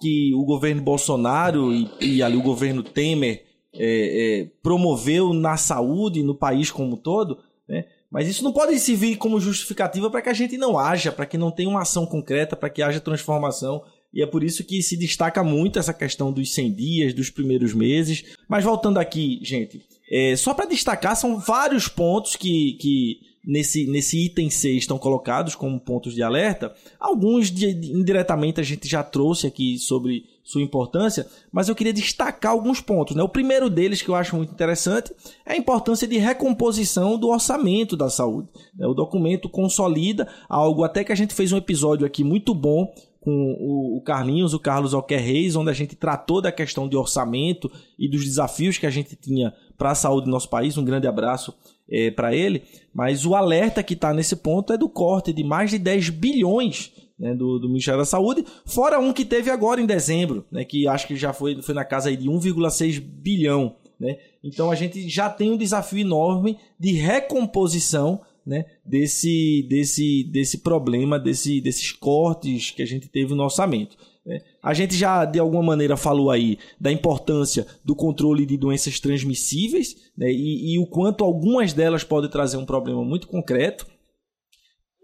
que o governo Bolsonaro e, e ali o governo Temer é, é, promoveu na saúde no país como um todo, né? Mas isso não pode servir como justificativa para que a gente não haja, para que não tenha uma ação concreta, para que haja transformação. E é por isso que se destaca muito essa questão dos 100 dias, dos primeiros meses. Mas voltando aqui, gente, é, só para destacar, são vários pontos que, que nesse, nesse item 6 estão colocados como pontos de alerta. Alguns de, indiretamente a gente já trouxe aqui sobre sua importância, mas eu queria destacar alguns pontos. Né? O primeiro deles, que eu acho muito interessante, é a importância de recomposição do orçamento da saúde. Né? O documento consolida algo até que a gente fez um episódio aqui muito bom com o, Carlinhos, o Carlos Alquer Reis, onde a gente tratou da questão de orçamento e dos desafios que a gente tinha para a saúde do nosso país. Um grande abraço é, para ele. Mas o alerta que está nesse ponto é do corte de mais de 10 bilhões né, do, do, Ministério da Saúde, fora um que teve agora em dezembro, né, que acho que já foi, foi na casa de 1,6 bilhão. Né? Então a gente já tem um desafio enorme de recomposição né, desse, desse, desse problema, desse, desses cortes que a gente teve no orçamento. Né? A gente já, de alguma maneira, falou aí da importância do controle de doenças transmissíveis né, e, e o quanto algumas delas podem trazer um problema muito concreto.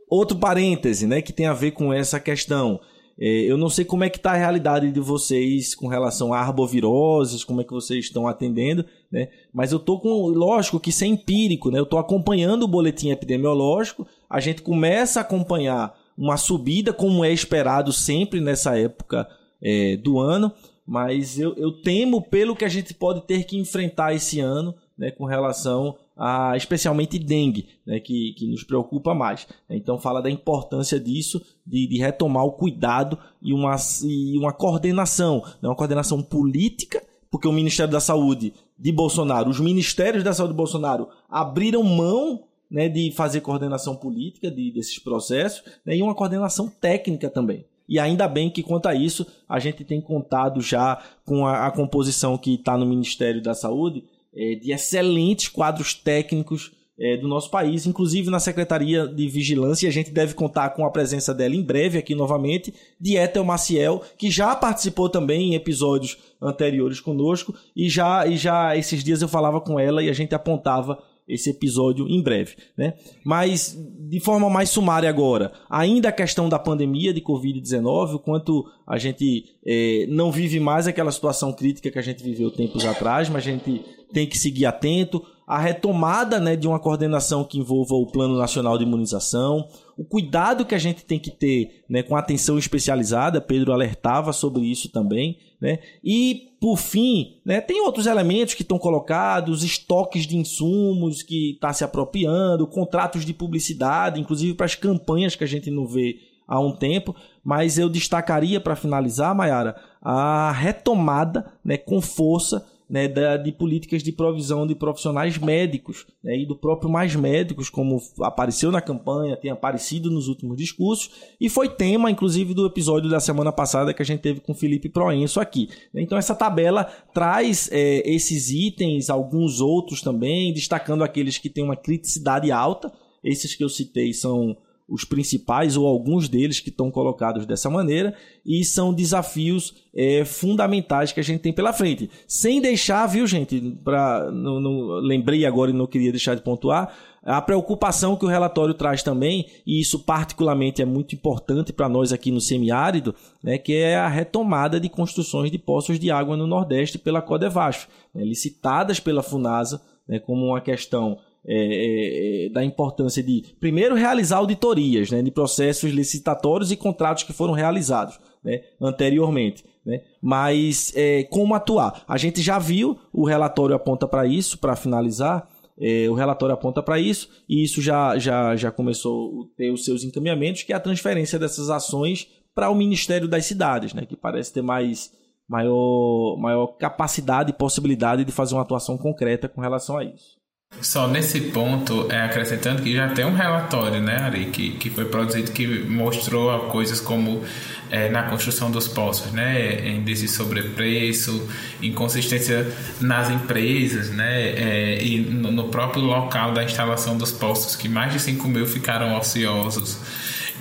Outro parêntese, né, que tem a ver com essa questão. É, eu não sei como é que está a realidade de vocês com relação a arboviroses, como é que vocês estão atendendo, né? Mas eu tô com, lógico que isso é empírico, né? Eu estou acompanhando o boletim epidemiológico, a gente começa a acompanhar uma subida, como é esperado sempre nessa época é, do ano, mas eu, eu temo pelo que a gente pode ter que enfrentar esse ano, né, com relação a especialmente dengue, né, que, que nos preocupa mais. Então fala da importância disso, de, de retomar o cuidado e uma, e uma coordenação, né, uma coordenação política, porque o Ministério da Saúde de Bolsonaro, os ministérios da saúde de Bolsonaro abriram mão né, de fazer coordenação política de, desses processos né, e uma coordenação técnica também. E ainda bem que, quanto a isso, a gente tem contado já com a, a composição que está no Ministério da Saúde é, de excelentes quadros técnicos é, do nosso país, inclusive na Secretaria de Vigilância, e a gente deve contar com a presença dela em breve aqui novamente, de Ethel Maciel, que já participou também em episódios anteriores conosco, e já, e já esses dias eu falava com ela e a gente apontava esse episódio em breve, né? Mas de forma mais sumária agora, ainda a questão da pandemia de Covid-19, o quanto a gente é, não vive mais aquela situação crítica que a gente viveu tempos atrás, mas a gente tem que seguir atento, a retomada né, de uma coordenação que envolva o Plano Nacional de Imunização, o cuidado que a gente tem que ter né, com atenção especializada, Pedro alertava sobre isso também, né, e por fim, né, tem outros elementos que estão colocados, estoques de insumos que está se apropriando, contratos de publicidade, inclusive para as campanhas que a gente não vê há um tempo, mas eu destacaria para finalizar, Mayara, a retomada né, com força né, da, de políticas de provisão de profissionais médicos né, e do próprio Mais Médicos, como apareceu na campanha, tem aparecido nos últimos discursos, e foi tema, inclusive, do episódio da semana passada que a gente teve com Felipe Proenço aqui. Então, essa tabela traz é, esses itens, alguns outros também, destacando aqueles que têm uma criticidade alta. Esses que eu citei são os principais ou alguns deles que estão colocados dessa maneira e são desafios é, fundamentais que a gente tem pela frente. Sem deixar, viu, gente, para não, não, lembrei agora e não queria deixar de pontuar, a preocupação que o relatório traz também, e isso particularmente é muito importante para nós aqui no semiárido, né, que é a retomada de construções de poços de água no Nordeste pela Codevasf, né, licitadas pela Funasa né, como uma questão é, é, é, da importância de, primeiro, realizar auditorias né, de processos licitatórios e contratos que foram realizados né, anteriormente. Né? Mas é, como atuar? A gente já viu, o relatório aponta para isso, para finalizar, é, o relatório aponta para isso, e isso já, já, já começou a ter os seus encaminhamentos, que é a transferência dessas ações para o Ministério das Cidades, né, que parece ter mais maior, maior capacidade e possibilidade de fazer uma atuação concreta com relação a isso. Só nesse ponto, é acrescentando que já tem um relatório, né, Ari, que, que foi produzido que mostrou coisas como é, na construção dos postos, né, índice de sobrepreço, inconsistência nas empresas, né, é, e no, no, próprio local da instalação dos postos, que mais de 5 mil ficaram ociosos.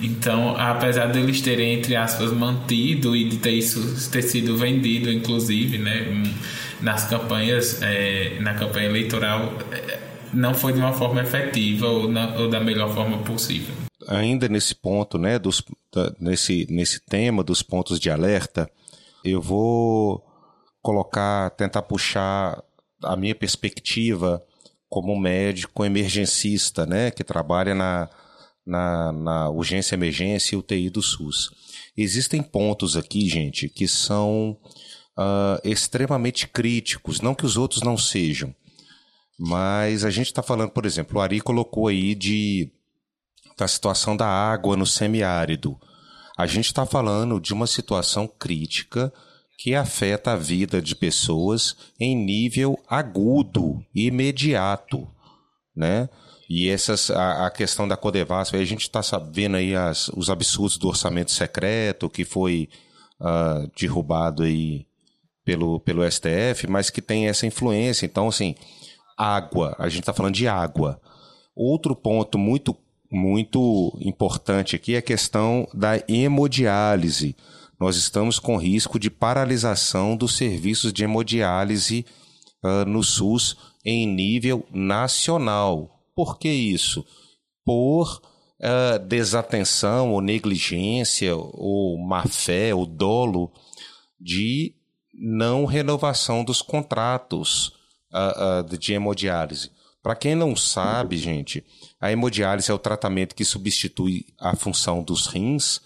Então, apesar de eles terem, entre aspas, mantido e de ter isso ter sido vendido, inclusive, né, nas campanhas, é, na campanha eleitoral, é, não foi de uma forma efetiva ou, na, ou da melhor forma possível. Ainda nesse ponto, né, dos, da, nesse, nesse tema dos pontos de alerta, eu vou colocar, tentar puxar a minha perspectiva como médico emergencista, né, que trabalha na, na, na urgência, emergência e UTI do SUS. Existem pontos aqui, gente, que são uh, extremamente críticos, não que os outros não sejam, mas a gente está falando, por exemplo, o Ari colocou aí de da situação da água no semiárido. A gente está falando de uma situação crítica que afeta a vida de pessoas em nível agudo, imediato, né? E essas, a, a questão da Codevasf, a gente está vendo aí as, os absurdos do orçamento secreto que foi uh, derrubado aí pelo, pelo STF, mas que tem essa influência. Então, assim, água, a gente está falando de água. Outro ponto muito, muito importante aqui é a questão da hemodiálise. Nós estamos com risco de paralisação dos serviços de hemodiálise uh, no SUS em nível nacional. Por que isso? Por uh, desatenção ou negligência ou má fé ou dolo de não renovação dos contratos uh, uh, de hemodiálise. Para quem não sabe, gente, a hemodiálise é o tratamento que substitui a função dos rins.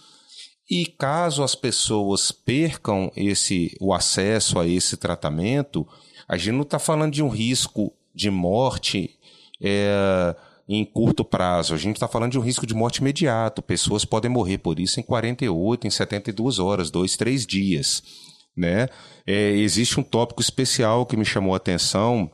E caso as pessoas percam esse, o acesso a esse tratamento, a gente não está falando de um risco de morte é, em curto prazo. A gente está falando de um risco de morte imediato. Pessoas podem morrer por isso em 48, em 72 horas, dois, três dias. Né? É, existe um tópico especial que me chamou a atenção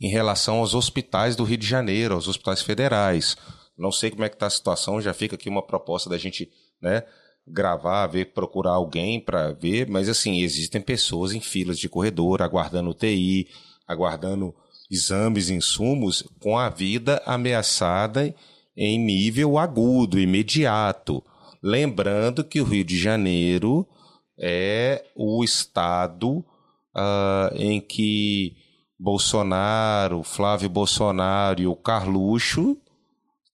em relação aos hospitais do Rio de Janeiro, aos hospitais federais. Não sei como é que está a situação, já fica aqui uma proposta da gente né, gravar, ver, procurar alguém para ver, mas assim, existem pessoas em filas de corredor, aguardando UTI, aguardando exames, insumos, com a vida ameaçada em nível agudo, imediato. Lembrando que o Rio de Janeiro é o estado uh, em que Bolsonaro, Flávio Bolsonaro e o Carluxo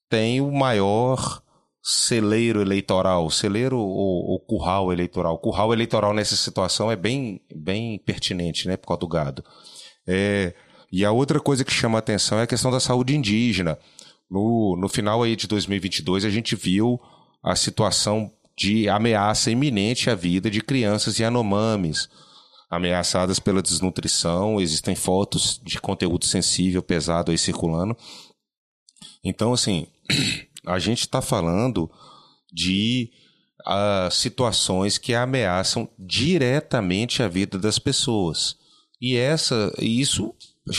têm o maior celeiro eleitoral, celeiro ou, ou, curral eleitoral. Curral eleitoral nessa situação é bem, bem pertinente, né, por causa do gado. É, e a outra coisa que chama atenção é a questão da saúde indígena. No, no final aí de 2022, a gente viu a situação de ameaça iminente à vida de crianças Yanomamis, ameaçadas pela desnutrição. Existem fotos de conteúdo sensível, pesado aí circulando. Então, assim, a gente está falando de uh, situações que ameaçam diretamente a vida das pessoas. E essa, isso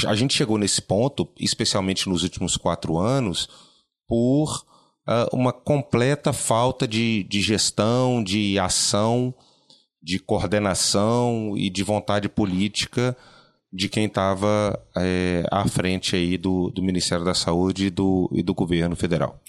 a gente chegou nesse ponto, especialmente nos últimos quatro anos, por uma completa falta de, de gestão, de ação, de coordenação e de vontade política de quem estava é, à frente aí do, do Ministério da Saúde e do, e do governo federal.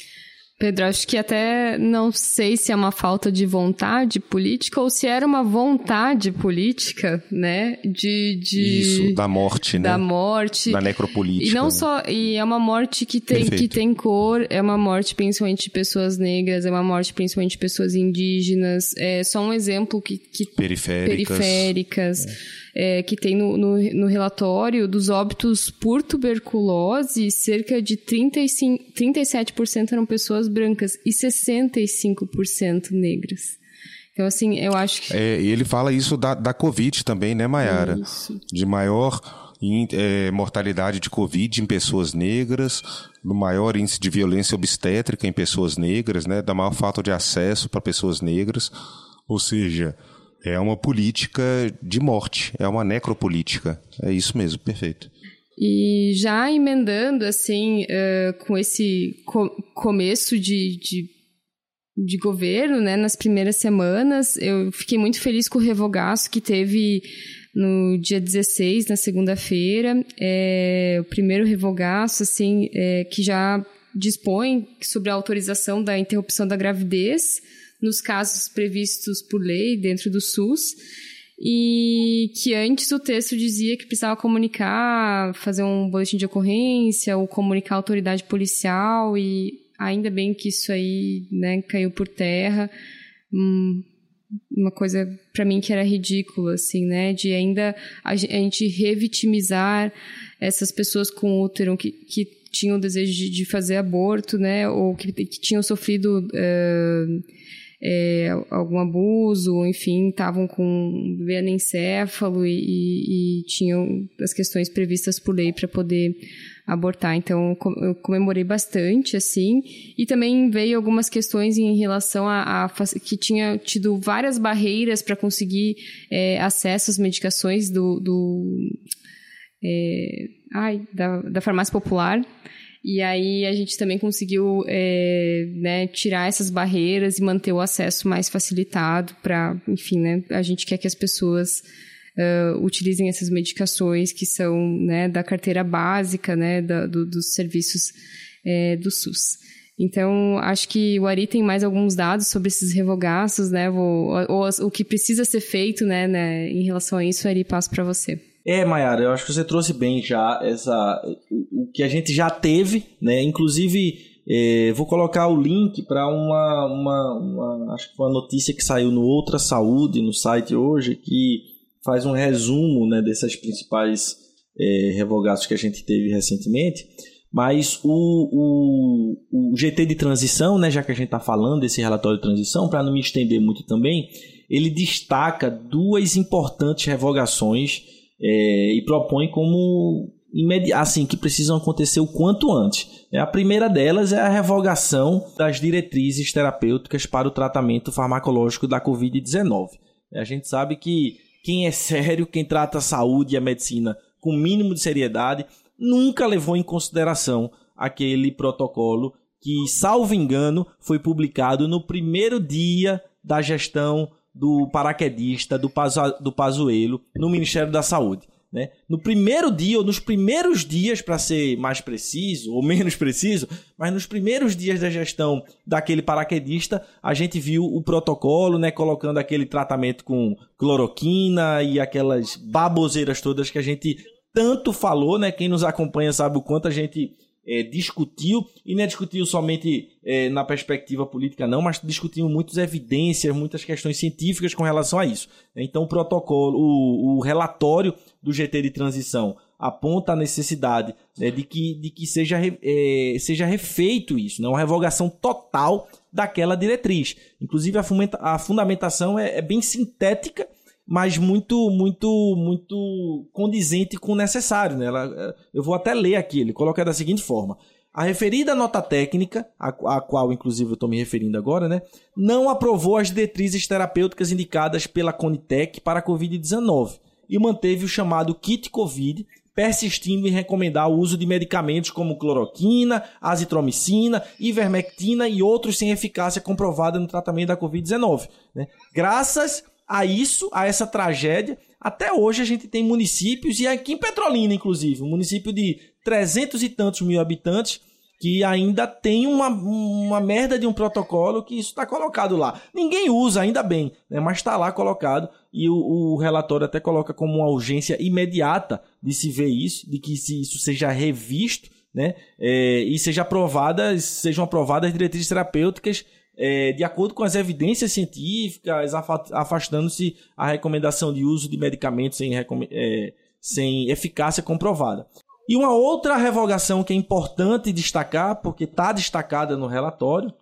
Pedro, acho que até não sei se é uma falta de vontade política ou se era uma vontade política, né? De, de isso da morte, da né? Da morte, da necropolítica. E não né? só e é uma morte que tem que tem cor, é uma morte principalmente de pessoas negras, é uma morte principalmente de pessoas indígenas. É só um exemplo que, que periféricas. periféricas. É é, que tem no, no, no, relatório dos óbitos por tuberculose, cerca de 35, 37% eram pessoas brancas e 65% negras. Então, assim, eu acho que. É, ele fala isso da, da Covid também, né, Mayara? Isso. De maior é, mortalidade de Covid em pessoas negras, do maior índice de violência obstétrica em pessoas negras, né, da maior falta de acesso para pessoas negras. Ou seja, é uma política de morte, é uma necropolítica. É isso mesmo, perfeito. E já emendando, assim, uh, com esse co começo de, de, de, governo, né, nas primeiras semanas, eu fiquei muito feliz com o revogaço que teve no dia 16, na segunda-feira. É, o primeiro revogaço, assim, é, que já dispõe sobre a autorização da interrupção da gravidez nos casos previstos por lei dentro do SUS e que antes o texto dizia que precisava comunicar, fazer um boletim de ocorrência ou comunicar a autoridade policial e ainda bem que isso aí né, caiu por terra. Hum, uma coisa para mim que era ridícula, assim, né? De ainda a gente revitimizar essas pessoas com útero que, que tinham desejo de, de fazer aborto, né? Ou que, que tinham sofrido uh, é, algum abuso, enfim, estavam com bebê e, e, e tinham as questões previstas por lei para poder abortar. Então, eu comemorei bastante, assim. E também veio algumas questões em relação a, a que tinha tido várias barreiras para conseguir é, acesso às medicações do, do é, ai, da, da farmácia popular. E aí a gente também conseguiu é, né, tirar essas barreiras e manter o acesso mais facilitado para, enfim, né, a gente quer que as pessoas uh, utilizem essas medicações que são né, da carteira básica né, da, do, dos serviços é, do SUS. Então, acho que o Ari tem mais alguns dados sobre esses revogaços, né? Ou, ou, o que precisa ser feito, né, né em relação a isso, Ari, passo para você. É, Mayara, eu acho que você trouxe bem já essa o que a gente já teve, né? Inclusive, é, vou colocar o link para uma, uma, uma, acho que uma notícia que saiu no Outra Saúde, no site hoje, que faz um resumo né, dessas principais é, que a gente teve recentemente. Mas o, o, o GT de transição, né, já que a gente está falando desse relatório de transição, para não me estender muito também, ele destaca duas importantes revogações é, e propõe como assim que precisam acontecer o quanto antes. É, a primeira delas é a revogação das diretrizes terapêuticas para o tratamento farmacológico da Covid-19. É, a gente sabe que quem é sério, quem trata a saúde e a medicina com o mínimo de seriedade, nunca levou em consideração aquele protocolo que, salvo engano, foi publicado no primeiro dia da gestão do paraquedista do, Pazu, do Pazuello no Ministério da Saúde. Né? No primeiro dia, ou nos primeiros dias, para ser mais preciso, ou menos preciso, mas nos primeiros dias da gestão daquele paraquedista, a gente viu o protocolo, né, colocando aquele tratamento com cloroquina e aquelas baboseiras todas que a gente tanto falou, né? Quem nos acompanha sabe o quanto a gente é, discutiu, e não é discutiu somente é, na perspectiva política, não, mas discutiu muitas evidências, muitas questões científicas com relação a isso. Então, o protocolo, o, o relatório do GT de transição aponta a necessidade né, de que, de que seja, é, seja refeito isso, né, uma revogação total daquela diretriz. Inclusive, a, a fundamentação é, é bem sintética mas muito, muito, muito condizente com o necessário. Né? Ela, eu vou até ler aqui, ele coloca da seguinte forma. A referida nota técnica, a, a qual inclusive eu estou me referindo agora, né, não aprovou as diretrizes terapêuticas indicadas pela Conitec para a Covid-19 e manteve o chamado kit Covid, persistindo em recomendar o uso de medicamentos como cloroquina, azitromicina, ivermectina e outros sem eficácia comprovada no tratamento da Covid-19. Né? Graças a isso, a essa tragédia. Até hoje a gente tem municípios, e aqui em Petrolina, inclusive, um município de trezentos e tantos mil habitantes, que ainda tem uma, uma merda de um protocolo que isso está colocado lá. Ninguém usa, ainda bem, né? mas está lá colocado e o, o, relatório até coloca como uma urgência imediata de se ver isso, de que se isso seja revisto né? É, e seja aprovadas, sejam aprovadas diretrizes terapêuticas é, de acordo com as evidências científicas, afastando-se a recomendação de uso de medicamentos sem, é, sem eficácia comprovada. E uma outra revogação que é importante destacar, porque está destacada no relatório,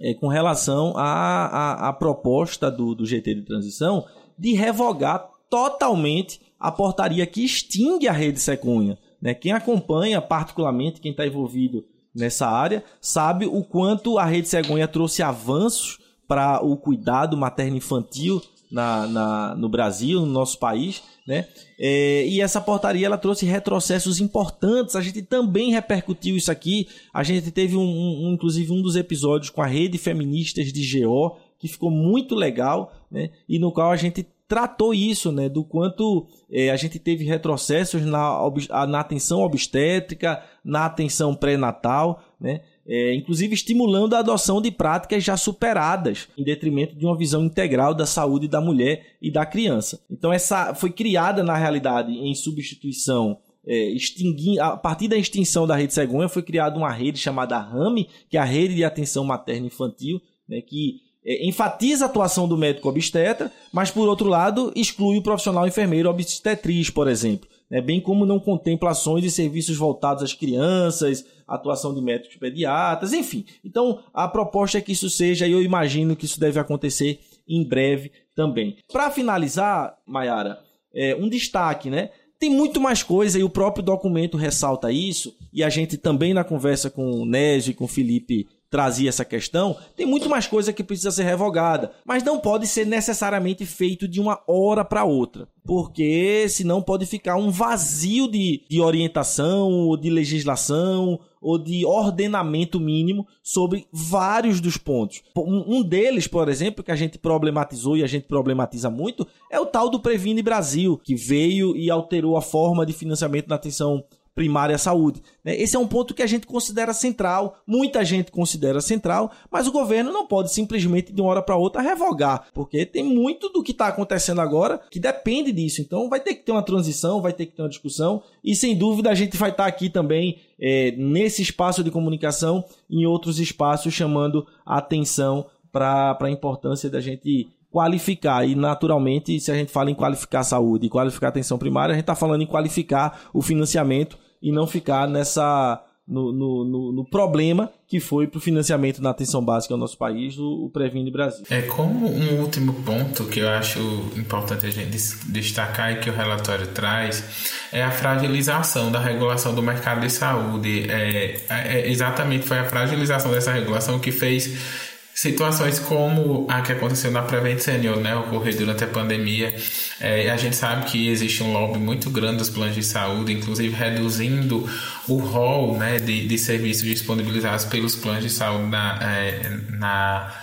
é com relação à, proposta do, do GT de transição de revogar totalmente a portaria que extingue a rede secunha. Né? Quem acompanha, particularmente quem está envolvido nessa área, sabe o quanto a Rede Cegonha trouxe avanços para o cuidado materno-infantil na, na, no Brasil, no nosso país, né? É, e essa portaria ela trouxe retrocessos importantes. A gente também repercutiu isso aqui. A gente teve um, um, inclusive um dos episódios com a rede feministas de GO que ficou muito legal, né? E no qual a gente tratou isso, né? Do quanto é, a gente teve retrocessos na, na atenção obstétrica, na atenção pré-natal, né? É, inclusive estimulando a adoção de práticas já superadas, em detrimento de uma visão integral da saúde da mulher e da criança. Então, essa foi criada na realidade em substituição. É, extingui, a partir da extinção da rede cegonha foi criada uma rede chamada RAMI, que é a Rede de Atenção Materna Infantil, né, que enfatiza a atuação do médico obstetra, mas por outro lado exclui o profissional enfermeiro obstetriz, por exemplo. né, bem como não contempla ações e serviços voltados às crianças, atuação de médicos pediatras, enfim. Então, a proposta é que isso seja, e eu imagino que isso deve acontecer em breve também. Para finalizar, Mayara, é, um destaque, né? Tem muito mais coisa e o próprio documento ressalta isso, e a gente também na conversa com o Nésio e com o Felipe trazia essa questão, tem muito mais coisa que precisa ser revogada, mas não pode ser necessariamente feito de uma hora para outra, porque senão pode ficar um vazio de, de orientação, ou de legislação, ou de ordenamento mínimo sobre vários dos pontos. Um deles, por exemplo, que a gente problematizou e a gente problematiza muito, é o tal do Previne Brasil, que veio e alterou a forma de financiamento na atenção primária à saúde. Né? Esse é um ponto que a gente considera central, muita gente considera central, mas o governo não pode simplesmente de uma hora para outra revogar, porque tem muito do que está acontecendo agora que depende disso. Então vai ter que ter uma transição, vai ter que ter uma discussão e sem dúvida a gente vai estar tá aqui também é, nesse espaço de comunicação, em outros espaços chamando a atenção para a importância da gente qualificar. E, naturalmente, se a gente fala em qualificar a saúde e qualificar a atenção primária, a gente está falando em qualificar o financiamento e não ficar nessa no, no, no, no problema que foi para o financiamento na atenção básica no nosso país, o, o Previne Brasil. É como um último ponto que eu acho importante a gente destacar e que o relatório traz é a fragilização da regulação do mercado de saúde. É, é, é exatamente foi a fragilização dessa regulação que fez situações como a que aconteceu na Prevent Senior, né, ocorreu durante a pandemia. É, a gente sabe que existe um lobby muito grande dos planos de saúde, inclusive reduzindo o rol né, de, de serviços disponibilizados pelos planos de saúde na, é, na,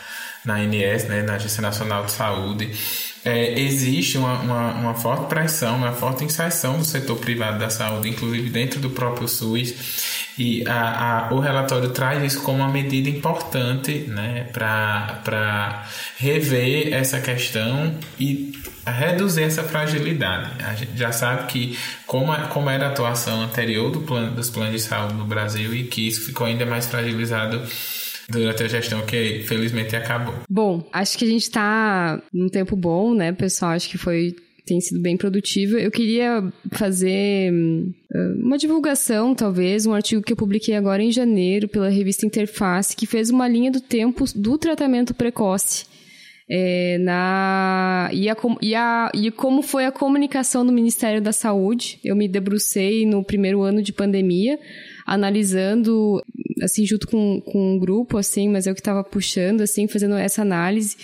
na ANS, né, na Agência Nacional de Saúde. É, existe uma, uma, uma, forte pressão, uma forte inserção do setor privado da saúde, inclusive dentro do próprio SUS. E a, a, o relatório traz isso como uma medida importante né, para rever essa questão e reduzir essa fragilidade. A gente já sabe que como, como era a atuação anterior do plano, dos planos de saúde no Brasil e que isso ficou ainda mais fragilizado durante a gestão que felizmente acabou. Bom, acho que a gente está num tempo bom, né, pessoal? Acho que foi tem sido bem produtiva. Eu queria fazer uh, uma divulgação, talvez, um artigo que eu publiquei agora em janeiro pela revista Interface, que fez uma linha do tempo do tratamento precoce. É, na, e, a, e, a, e como foi a comunicação do Ministério da Saúde. Eu me debrucei no primeiro ano de pandemia, analisando, assim, junto com, com um grupo, assim, mas eu que estava puxando, assim, fazendo essa análise.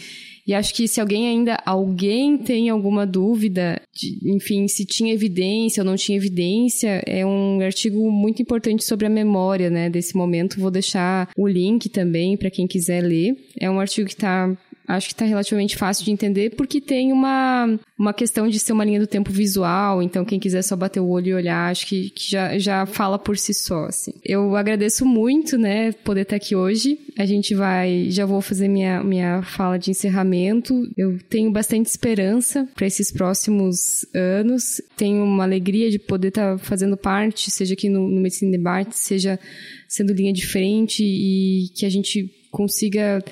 E acho que se alguém ainda, alguém tem alguma dúvida, de, enfim, se tinha evidência ou não tinha evidência, é um artigo muito importante sobre a memória, né, desse momento. Vou deixar o link também para quem quiser ler. É um artigo que está acho que está relativamente fácil de entender, porque tem uma, uma questão de ser uma linha do tempo visual, então quem quiser só bater o olho e olhar, acho que, que já, já fala por si só, assim. Eu agradeço muito, né, poder estar aqui hoje. A gente vai, já vou fazer minha, minha fala de encerramento. Eu tenho bastante esperança para esses próximos anos. Tenho uma alegria de poder estar fazendo parte, seja aqui no, no Medicine Debate, seja sendo linha de frente e que a gente consiga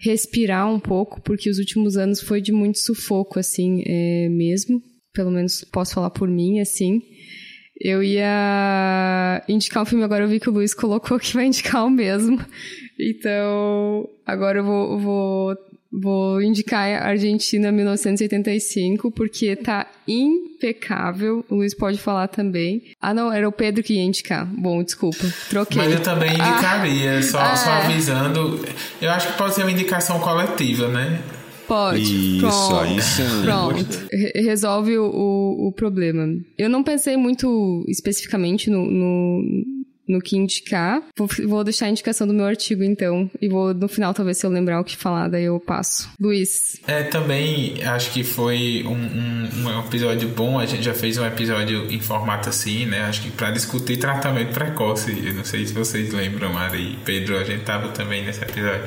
respirar um pouco, porque os últimos anos foi de muito sufoco, assim, é, mesmo. Pelo menos posso falar por mim, assim. Eu ia indicar um filme, agora eu vi que o Luiz colocou que vai indicar o mesmo. Então, agora eu vou, vou Vou indicar a Argentina 1985, porque tá impecável. O Luiz pode falar também. Ah, não, era o Pedro que ia indicar. Bom, desculpa, troquei. Mas eu também indicaria, ah, só, é. só avisando. Eu acho que pode ser uma indicação coletiva, né? Pode. Isso, Pronto. aí sim. Pronto. Resolve o, o, o, problema. Eu não pensei muito especificamente no, no no que indicar. Vou, vou deixar a indicação do meu artigo, então, e vou no final, talvez, se eu lembrar o que falar, daí eu passo. Luiz. É, também acho que foi um, um, um episódio bom. A gente já fez um episódio em formato assim, né? Acho que para discutir tratamento precoce. Eu não sei se vocês lembram, Mari e Pedro, a gente tava também nesse episódio.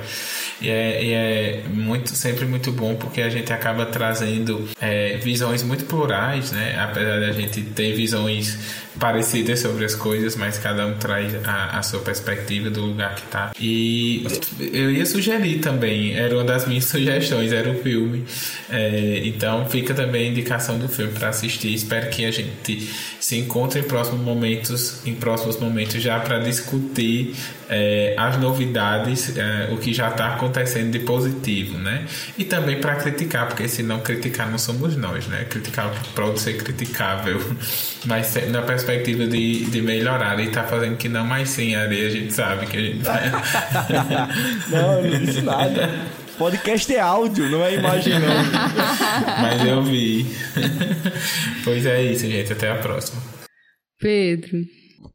E é, e é muito, sempre muito bom porque a gente acaba trazendo é, visões muito plurais, né? Apesar da gente ter visões parecidas sobre as coisas, mas cada um traz a, a sua perspectiva do lugar que tá. E eu ia sugerir também, era uma das minhas sugestões, era o filme. É, então fica também a indicação do filme para assistir. Espero que a gente se encontre em próximos momentos, em próximos momentos já para discutir é, as novidades, é, o que já está acontecendo de positivo, né? E também para criticar, porque se não criticar não somos nós, né? Criticar pode ser criticável, mas na perspectiva de, de melhorar e tá fazendo que não mais sem areia, a gente sabe que a gente Não, eu não disse nada. Podcast é áudio, não é imagem não. Mas eu vi. pois é isso, gente. Até a próxima. Pedro.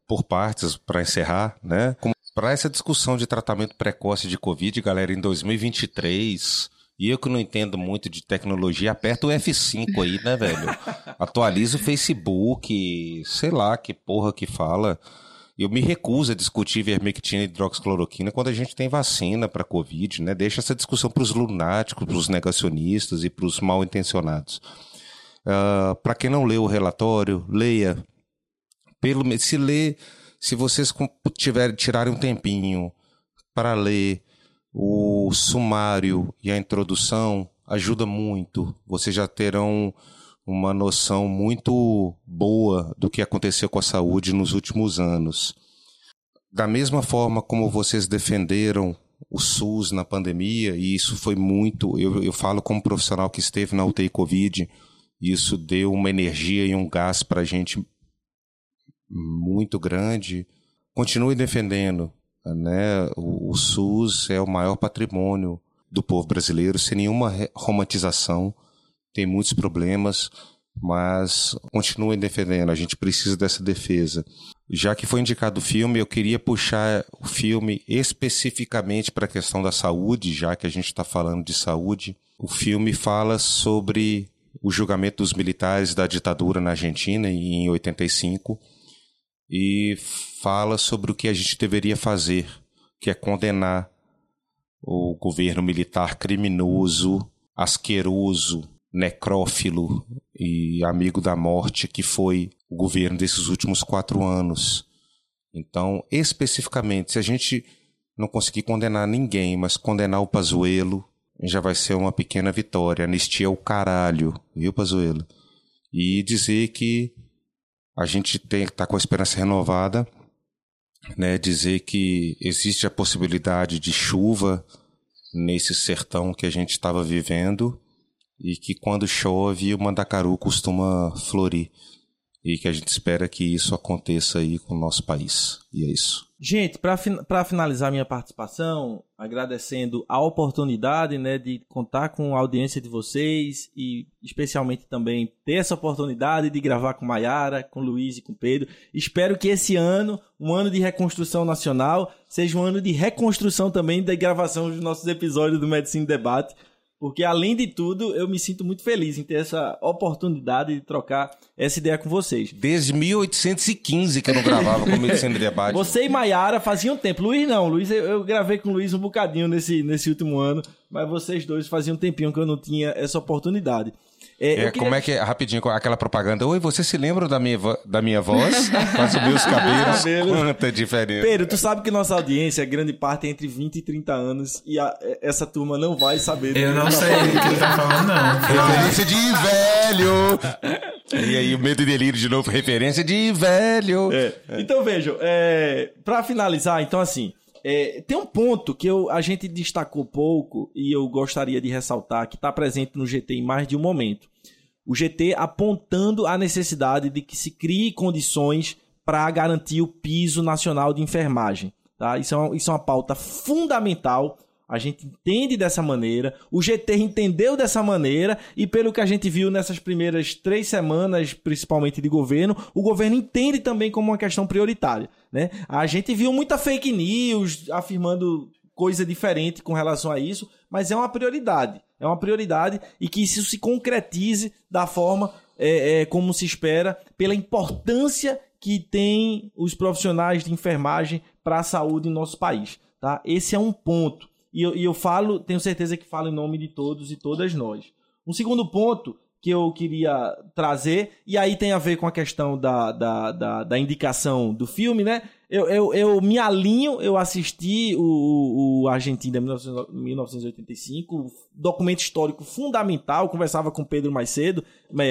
Por partes, para encerrar, né? Para essa discussão de tratamento precoce de Covid, galera, em 2023, e eu que não entendo muito de tecnologia, aperta o F5 aí, né, velho? Atualiza o Facebook, sei lá que porra que fala. Eu me recuso a discutir vermectina e hidroxicloroquina quando a gente tem vacina para Covid, né? Deixa essa discussão para os lunáticos, para os negacionistas e para os mal intencionados. Uh, para quem não leu o relatório, leia. Pelo, se lê, se vocês tiverem tirarem um tempinho para ler o sumário e a introdução, ajuda muito. Vocês já terão uma noção muito boa do que aconteceu com a saúde nos últimos anos. Da mesma forma como vocês defenderam o SUS na pandemia, e isso foi muito, eu, eu falo como profissional que esteve na UTI Covid, isso deu uma energia e um gás para a gente muito grande. Continue defendendo, né? O, o SUS é o maior patrimônio do povo brasileiro, sem nenhuma romantização tem muitos problemas, mas continuem defendendo. A gente precisa dessa defesa. Já que foi indicado o filme, eu queria puxar o filme especificamente para a questão da saúde, já que a gente está falando de saúde. O filme fala sobre o julgamento dos militares da ditadura na Argentina em 85 e fala sobre o que a gente deveria fazer, que é condenar o governo militar criminoso, asqueroso, necrófilo e amigo da morte que foi o governo desses últimos quatro anos. Então, especificamente, se a gente não conseguir condenar ninguém, mas condenar o Pazuelo, já vai ser uma pequena vitória. Anistia é o caralho, viu, Pazuelo? E dizer que a gente tem que estar tá com a esperança renovada, né? Dizer que existe a possibilidade de chuva nesse sertão que a gente estava vivendo e que quando chove o mandacaru costuma florir e que a gente espera que isso aconteça aí com o nosso país. E é isso. Gente, para finalizar minha participação, agradecendo a oportunidade né, de contar com a audiência de vocês e especialmente também ter essa oportunidade de gravar com Maiara, com Luiz e com Pedro. Espero que esse ano, um ano de reconstrução nacional, seja um ano de reconstrução também da gravação dos nossos episódios do Medicina Debate porque, além de tudo, eu me sinto muito feliz em ter essa oportunidade de trocar essa ideia com vocês. Desde 1815 que eu não gravava com Medicina de Debate. Você e Maiara faziam tempo. Luiz não. Luiz, eu, eu, gravei com o Luiz um bocadinho nesse, nesse último ano. Mas vocês dois faziam um tempinho que eu não tinha essa oportunidade. É, é queria... Como é que é, rapidinho, aquela propaganda? Oi, você se lembra da minha, da minha voz? Para subir os cabelos. Quanta diferença. Pedro, tu sabe que nossa audiência, grande parte, é entre 20 e 30 anos e a, essa turma não vai saber. Eu não sei o que ele tá falando, não. Referência de velho. E aí, o medo e delírio de novo, referência de velho. É. Então, vejam, é, para finalizar, então assim, é, tem um ponto que eu, a gente destacou pouco e eu gostaria de ressaltar que está presente no GT em mais de um momento. O GT apontando a necessidade de que se crie condições para garantir o piso nacional de enfermagem. Tá? Isso, é uma, isso é uma pauta fundamental a gente entende dessa maneira, o GT entendeu dessa maneira, e pelo que a gente viu nessas primeiras três semanas, principalmente de governo, o governo entende também como uma questão prioritária. Né? A gente viu muita fake news afirmando coisa diferente com relação a isso, mas é uma prioridade. É uma prioridade e que isso se concretize da forma é, é, como se espera, pela importância que tem os profissionais de enfermagem para a saúde em nosso país. Tá? Esse é um ponto. E eu, e eu falo, tenho certeza que falo em nome de todos e todas nós. Um segundo ponto que eu queria trazer, e aí tem a ver com a questão da, da, da, da indicação do filme, né? Eu, eu, eu me alinho, eu assisti o, o Argentina 1985, documento histórico fundamental, conversava com o Pedro mais cedo,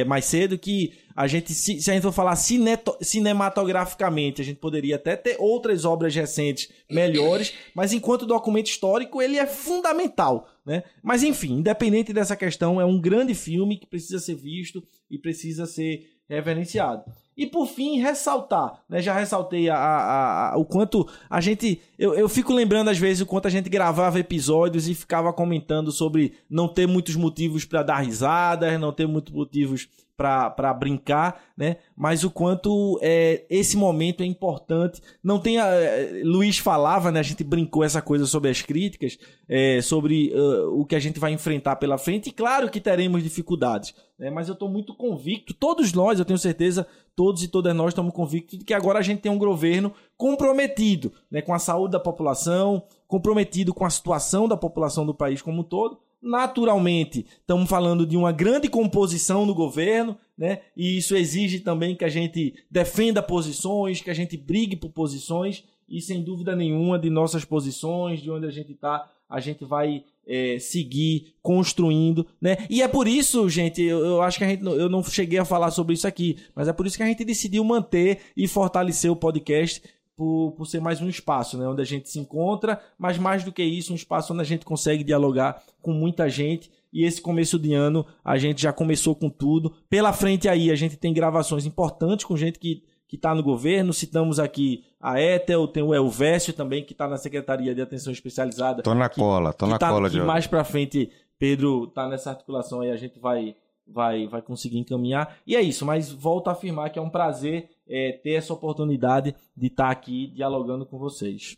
mais cedo, que a gente, se, se a gente for falar cineto, cinematograficamente, a gente poderia até ter outras obras recentes melhores, mas enquanto documento histórico, ele é fundamental, né? Mas enfim, independente dessa questão, é um grande filme que precisa ser visto e precisa ser reverenciado. E por fim, ressaltar, né? Já ressaltei a, a, a, o quanto a gente. Eu, eu fico lembrando às vezes o quanto a gente gravava episódios e ficava comentando sobre não ter muitos motivos para dar risadas, não ter muitos motivos para brincar, né? Mas o quanto é, esse momento é importante. Não tem. A, é, Luiz falava, né? A gente brincou essa coisa sobre as críticas, é, sobre uh, o que a gente vai enfrentar pela frente. E claro que teremos dificuldades, né? Mas eu estou muito convicto, todos nós, eu tenho certeza, todos e todas nós estamos convictos de que agora a gente tem um governo comprometido né, com a saúde da população, comprometido com a situação da população do país como um todo Naturalmente, estamos falando de uma grande composição no governo, né? E isso exige também que a gente defenda posições, que a gente brigue por posições, e sem dúvida nenhuma, de nossas posições, de onde a gente está, a gente vai é, seguir construindo, né? E é por isso, gente, eu, eu, acho que a gente eu não cheguei a falar sobre isso aqui, mas é por isso que a gente decidiu manter e fortalecer o podcast por, por ser mais um espaço, né? Onde a gente se encontra, mas mais do que isso, um espaço onde a gente consegue dialogar com muita gente. E esse começo de ano a gente já começou com tudo. Pela frente aí, a gente tem gravações importantes com gente que que está no governo. Citamos aqui a Etel, tem o Elvésio também, que está na Secretaria de Atenção Especializada. Tô na que, cola, tô na tá, cola, de mais para frente, Pedro está nessa articulação aí, a gente vai, vai, vai conseguir encaminhar. E é isso, mas volto a afirmar que é um prazer é, ter essa oportunidade de estar tá aqui dialogando com vocês.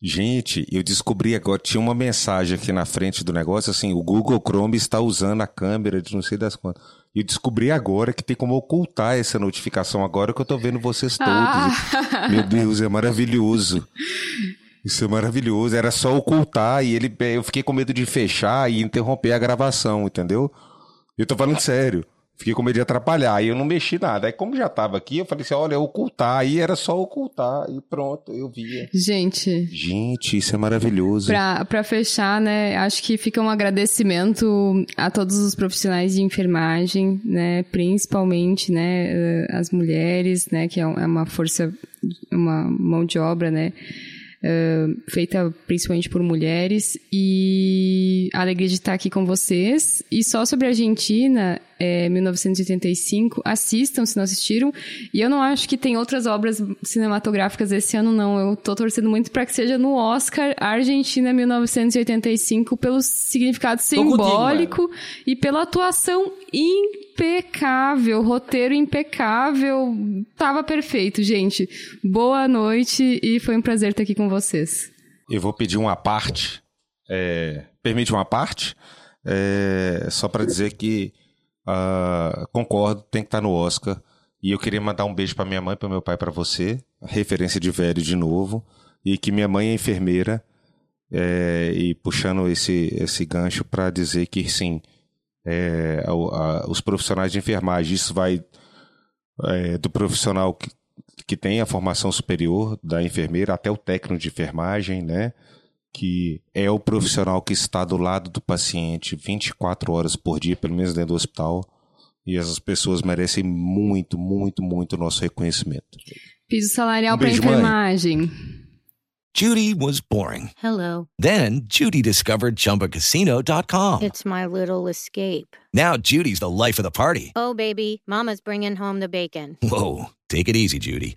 Gente, eu descobri agora, tinha uma mensagem aqui na frente do negócio, assim, o Google Chrome está usando a câmera de não sei das quantas. E eu descobri agora que tem como ocultar essa notificação agora que eu tô vendo vocês todos. Ah. Meu Deus, é maravilhoso. Isso é maravilhoso. Era só ocultar e ele, eu fiquei com medo de fechar e interromper a gravação, entendeu? Eu tô falando sério. Fiquei com medo de atrapalhar, aí eu não mexi nada. Aí, como já tava aqui, eu falei assim: olha, ocultar. Aí era só ocultar, e pronto, eu via. Gente. Gente, isso é maravilhoso. Pra, pra fechar, né, acho que fica um agradecimento a todos os profissionais de enfermagem, né, principalmente, né, eh, as mulheres, né, que é, é uma força, uma mão de obra, né, Uh, feita principalmente por mulheres e a alegria de estar aqui com vocês. E só sobre a Argentina, é, 1985, assistam se não assistiram. E eu não acho que tem outras obras cinematográficas esse ano, não. Eu tô torcendo muito para que seja no Oscar Argentina 1985 pelo significado simbólico contigo, e pela atuação impecável, roteiro impecável. Tava perfeito, gente. Boa noite e foi um prazer estar aqui com vocês. Eu vou pedir uma parte. É, permite uma parte? É, só para dizer que uh, concordo, tem que estar no Oscar. E eu queria mandar um beijo para minha mãe, para meu pai, para você. Referência de velho de novo. E que minha mãe é enfermeira. É, e puxando esse, esse gancho para dizer que sim, é, a, a, os profissionais de enfermagem. Isso vai é, do profissional que, que tem a formação superior da enfermeira até o técnico de enfermagem, né? Que é o profissional que está do lado do paciente 24 horas por dia, pelo menos dentro do hospital. E essas pessoas merecem muito, muito, muito nosso reconhecimento. Piso salarial um para enfermagem. Judy was boring. Hello. Then Judy discovered ChumbaCasino.com. It's my little escape. Now Judy's the life of the party. Oh, baby, Mama's bringing home the bacon. Whoa, take it easy, Judy.